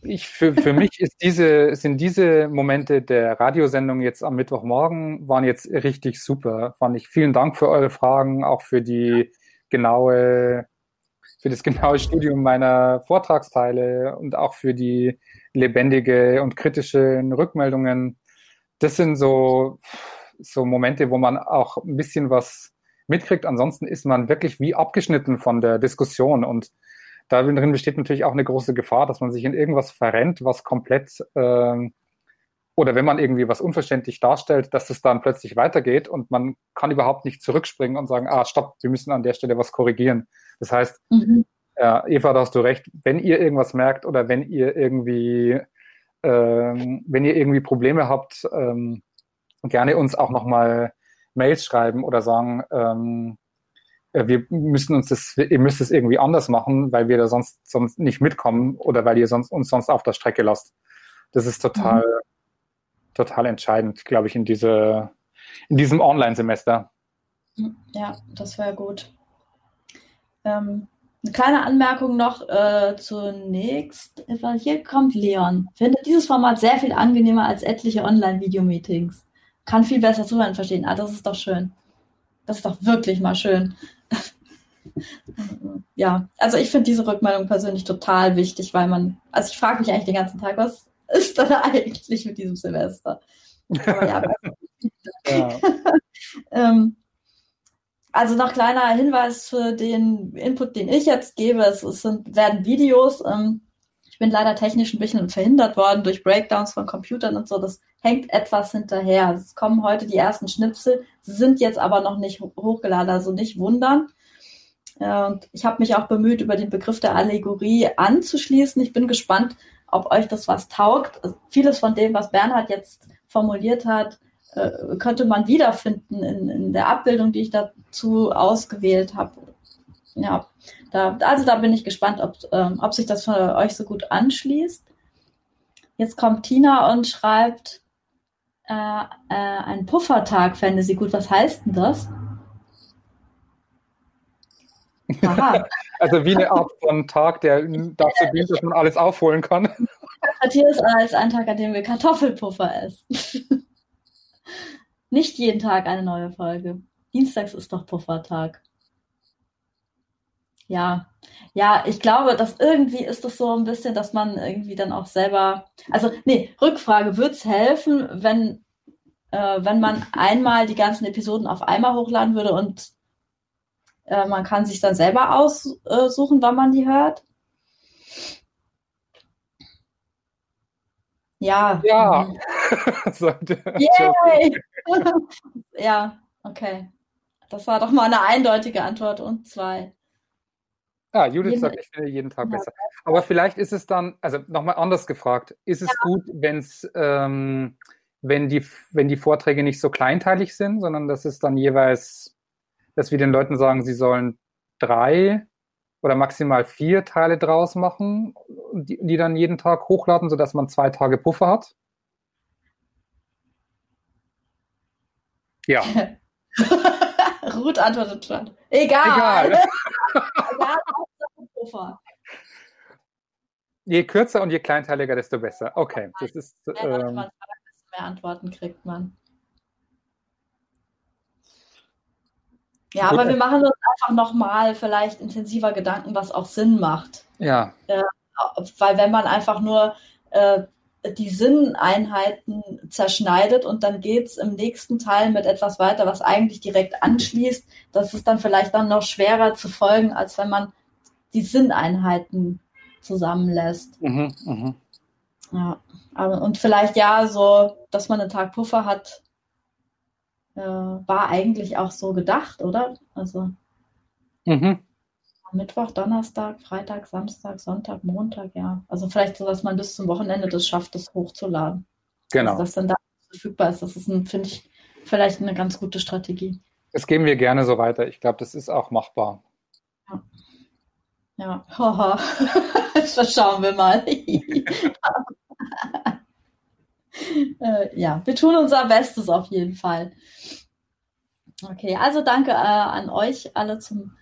ich, für, für mich ist diese, sind diese Momente der Radiosendung jetzt am Mittwochmorgen waren jetzt richtig super. Fand ich. Vielen Dank für eure Fragen, auch für die genaue, für das genaue Studium meiner Vortragsteile und auch für die lebendige und kritische Rückmeldungen das sind so, so Momente, wo man auch ein bisschen was mitkriegt. Ansonsten ist man wirklich wie abgeschnitten von der Diskussion und darin besteht natürlich auch eine große Gefahr, dass man sich in irgendwas verrennt, was komplett ähm, oder wenn man irgendwie was unverständlich darstellt, dass es dann plötzlich weitergeht und man kann überhaupt nicht zurückspringen und sagen, ah, stopp, wir müssen an der Stelle was korrigieren. Das heißt, mhm. ja, Eva, da hast du recht, wenn ihr irgendwas merkt oder wenn ihr irgendwie ähm, wenn ihr irgendwie Probleme habt, ähm, gerne uns auch nochmal Mails schreiben oder sagen, ähm, äh, wir müssen uns das, ihr müsst es irgendwie anders machen, weil wir da sonst, sonst nicht mitkommen oder weil ihr sonst, uns sonst auf der Strecke lasst. Das ist total, mhm. total entscheidend, glaube ich, in diese, in diesem Online-Semester. Ja, das wäre gut. Ähm, eine kleine Anmerkung noch äh, zunächst. Hier kommt Leon. Findet dieses Format sehr viel angenehmer als etliche Online-Video-Meetings. Kann viel besser zuhören verstehen. Ah, das ist doch schön. Das ist doch wirklich mal schön. Ja, also ich finde diese Rückmeldung persönlich total wichtig, weil man, also ich frage mich eigentlich den ganzen Tag, was ist denn eigentlich mit diesem Semester? Aber ja, ja. ähm, also noch kleiner Hinweis für den Input, den ich jetzt gebe. Es, es sind, werden Videos. Ähm, ich bin leider technisch ein bisschen verhindert worden durch Breakdowns von Computern und so. Das hängt etwas hinterher. Es kommen heute die ersten Schnipsel. Sie sind jetzt aber noch nicht hochgeladen, also nicht wundern. Äh, und ich habe mich auch bemüht, über den Begriff der Allegorie anzuschließen. Ich bin gespannt, ob euch das was taugt. Also vieles von dem, was Bernhard jetzt formuliert hat, äh, könnte man wiederfinden in, in der Abbildung, die ich dazu ausgewählt habe. Ja, da, also da bin ich gespannt, ob, ähm, ob sich das für euch so gut anschließt. Jetzt kommt Tina und schreibt, äh, äh, ein Puffertag fände sie gut. Was heißt denn das? Also wie eine Art von Tag, der dazu dient, dass man alles aufholen kann. Interpretiere es als ein Tag, an dem wir Kartoffelpuffer essen. Nicht jeden Tag eine neue Folge. Dienstags ist doch Puffertag. Ja, ja, ich glaube, dass irgendwie ist das so ein bisschen, dass man irgendwie dann auch selber, also nee, Rückfrage, würde es helfen, wenn, äh, wenn man einmal die ganzen Episoden auf einmal hochladen würde und äh, man kann sich dann selber aussuchen, wann man die hört? Ja. Ja. Ja, okay. Das war doch mal eine eindeutige Antwort und zwei. Ah, Judith jeden, sagt, ich finde jeden Tag ja. besser. Aber vielleicht ist es dann, also nochmal anders gefragt, ist es ja. gut, wenn's, ähm, wenn, die, wenn die Vorträge nicht so kleinteilig sind, sondern dass es dann jeweils, dass wir den Leuten sagen, sie sollen drei oder maximal vier Teile draus machen, die, die dann jeden Tag hochladen, sodass man zwei Tage Puffer hat? Ja. Ruth antwortet schon. Egal. Egal. Puffer. Je kürzer und je kleinteiliger, desto besser. Okay, das ist. Ähm, mehr Antworten kriegt man. Ja, Gut. aber wir machen uns einfach nochmal vielleicht intensiver Gedanken, was auch Sinn macht. Ja. Äh, weil wenn man einfach nur äh, die Sinneinheiten zerschneidet und dann geht es im nächsten Teil mit etwas weiter, was eigentlich direkt anschließt, das ist dann vielleicht dann noch schwerer zu folgen, als wenn man die Sinneinheiten zusammenlässt. Mhm, mh. Ja, aber, und vielleicht ja so, dass man einen Tag Puffer hat, äh, war eigentlich auch so gedacht, oder? Also mhm. Mittwoch, Donnerstag, Freitag, Samstag, Sonntag, Montag, ja. Also vielleicht so, dass man bis zum Wochenende das schafft, das hochzuladen. Genau. Also, dass dann da verfügbar ist. Das ist, finde ich, vielleicht eine ganz gute Strategie. Das geben wir gerne so weiter. Ich glaube, das ist auch machbar. Ja. Ja, haha. Jetzt schauen wir mal. äh, ja, wir tun unser Bestes auf jeden Fall. Okay, also danke äh, an euch alle zum,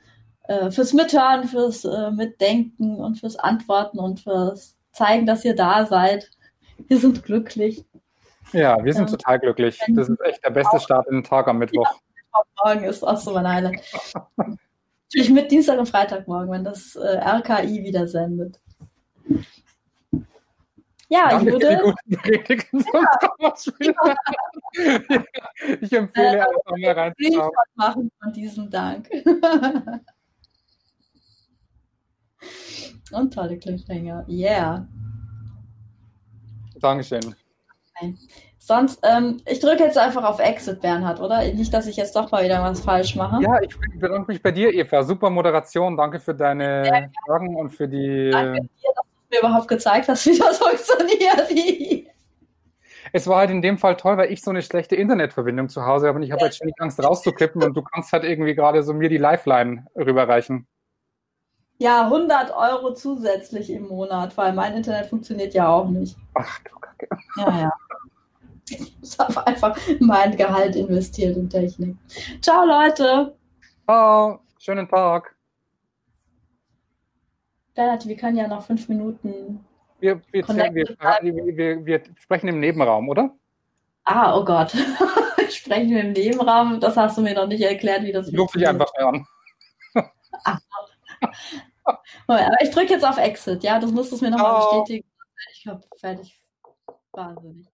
äh, fürs Mithören, fürs äh, Mitdenken und fürs Antworten und fürs Zeigen, dass ihr da seid. Wir sind glücklich. Ja, wir sind ähm, total glücklich. Das ist echt der beste Start in den Tag am Mittwoch. Ja, morgen ist auch so mein Highlight. Natürlich mit Dienstag und Freitagmorgen, wenn das äh, RKI wieder sendet. Ja, Jude. Ja. ich empfehle äh, einfach mal reinzuschauen. machen von diesem Dank. und tolle Cliffhanger. Yeah. Dankeschön. Okay. Sonst, ähm, ich drücke jetzt einfach auf Exit, Bernhard, oder? Nicht, dass ich jetzt doch mal wieder was falsch mache. Ja, ich bedanke mich bei dir, Eva. Super Moderation. Danke für deine Fragen und für die. Danke dir, dass mir überhaupt gezeigt hast, wie das funktioniert. Es war halt in dem Fall toll, weil ich so eine schlechte Internetverbindung zu Hause habe und ich habe halt ständig Angst rauszuklippen und du kannst halt irgendwie gerade so mir die Lifeline rüberreichen. Ja, 100 Euro zusätzlich im Monat, weil mein Internet funktioniert ja auch nicht. Ach du Kacke. Ja, ja. Ich habe einfach mein Gehalt investiert in Technik. Ciao, Leute. Ciao. Schönen Tag. Bernhard, wir können ja noch fünf Minuten. Wir, wir, wir, wir, sprechen im Nebenraum, oder? Ah, oh Gott. sprechen wir im Nebenraum? Das hast du mir noch nicht erklärt, wie das Ruf dich einfach an. Ach. Aber ich drücke jetzt auf Exit, ja? Das musst du mir nochmal bestätigen. Ich glaube, fertig. Wahnsinnig.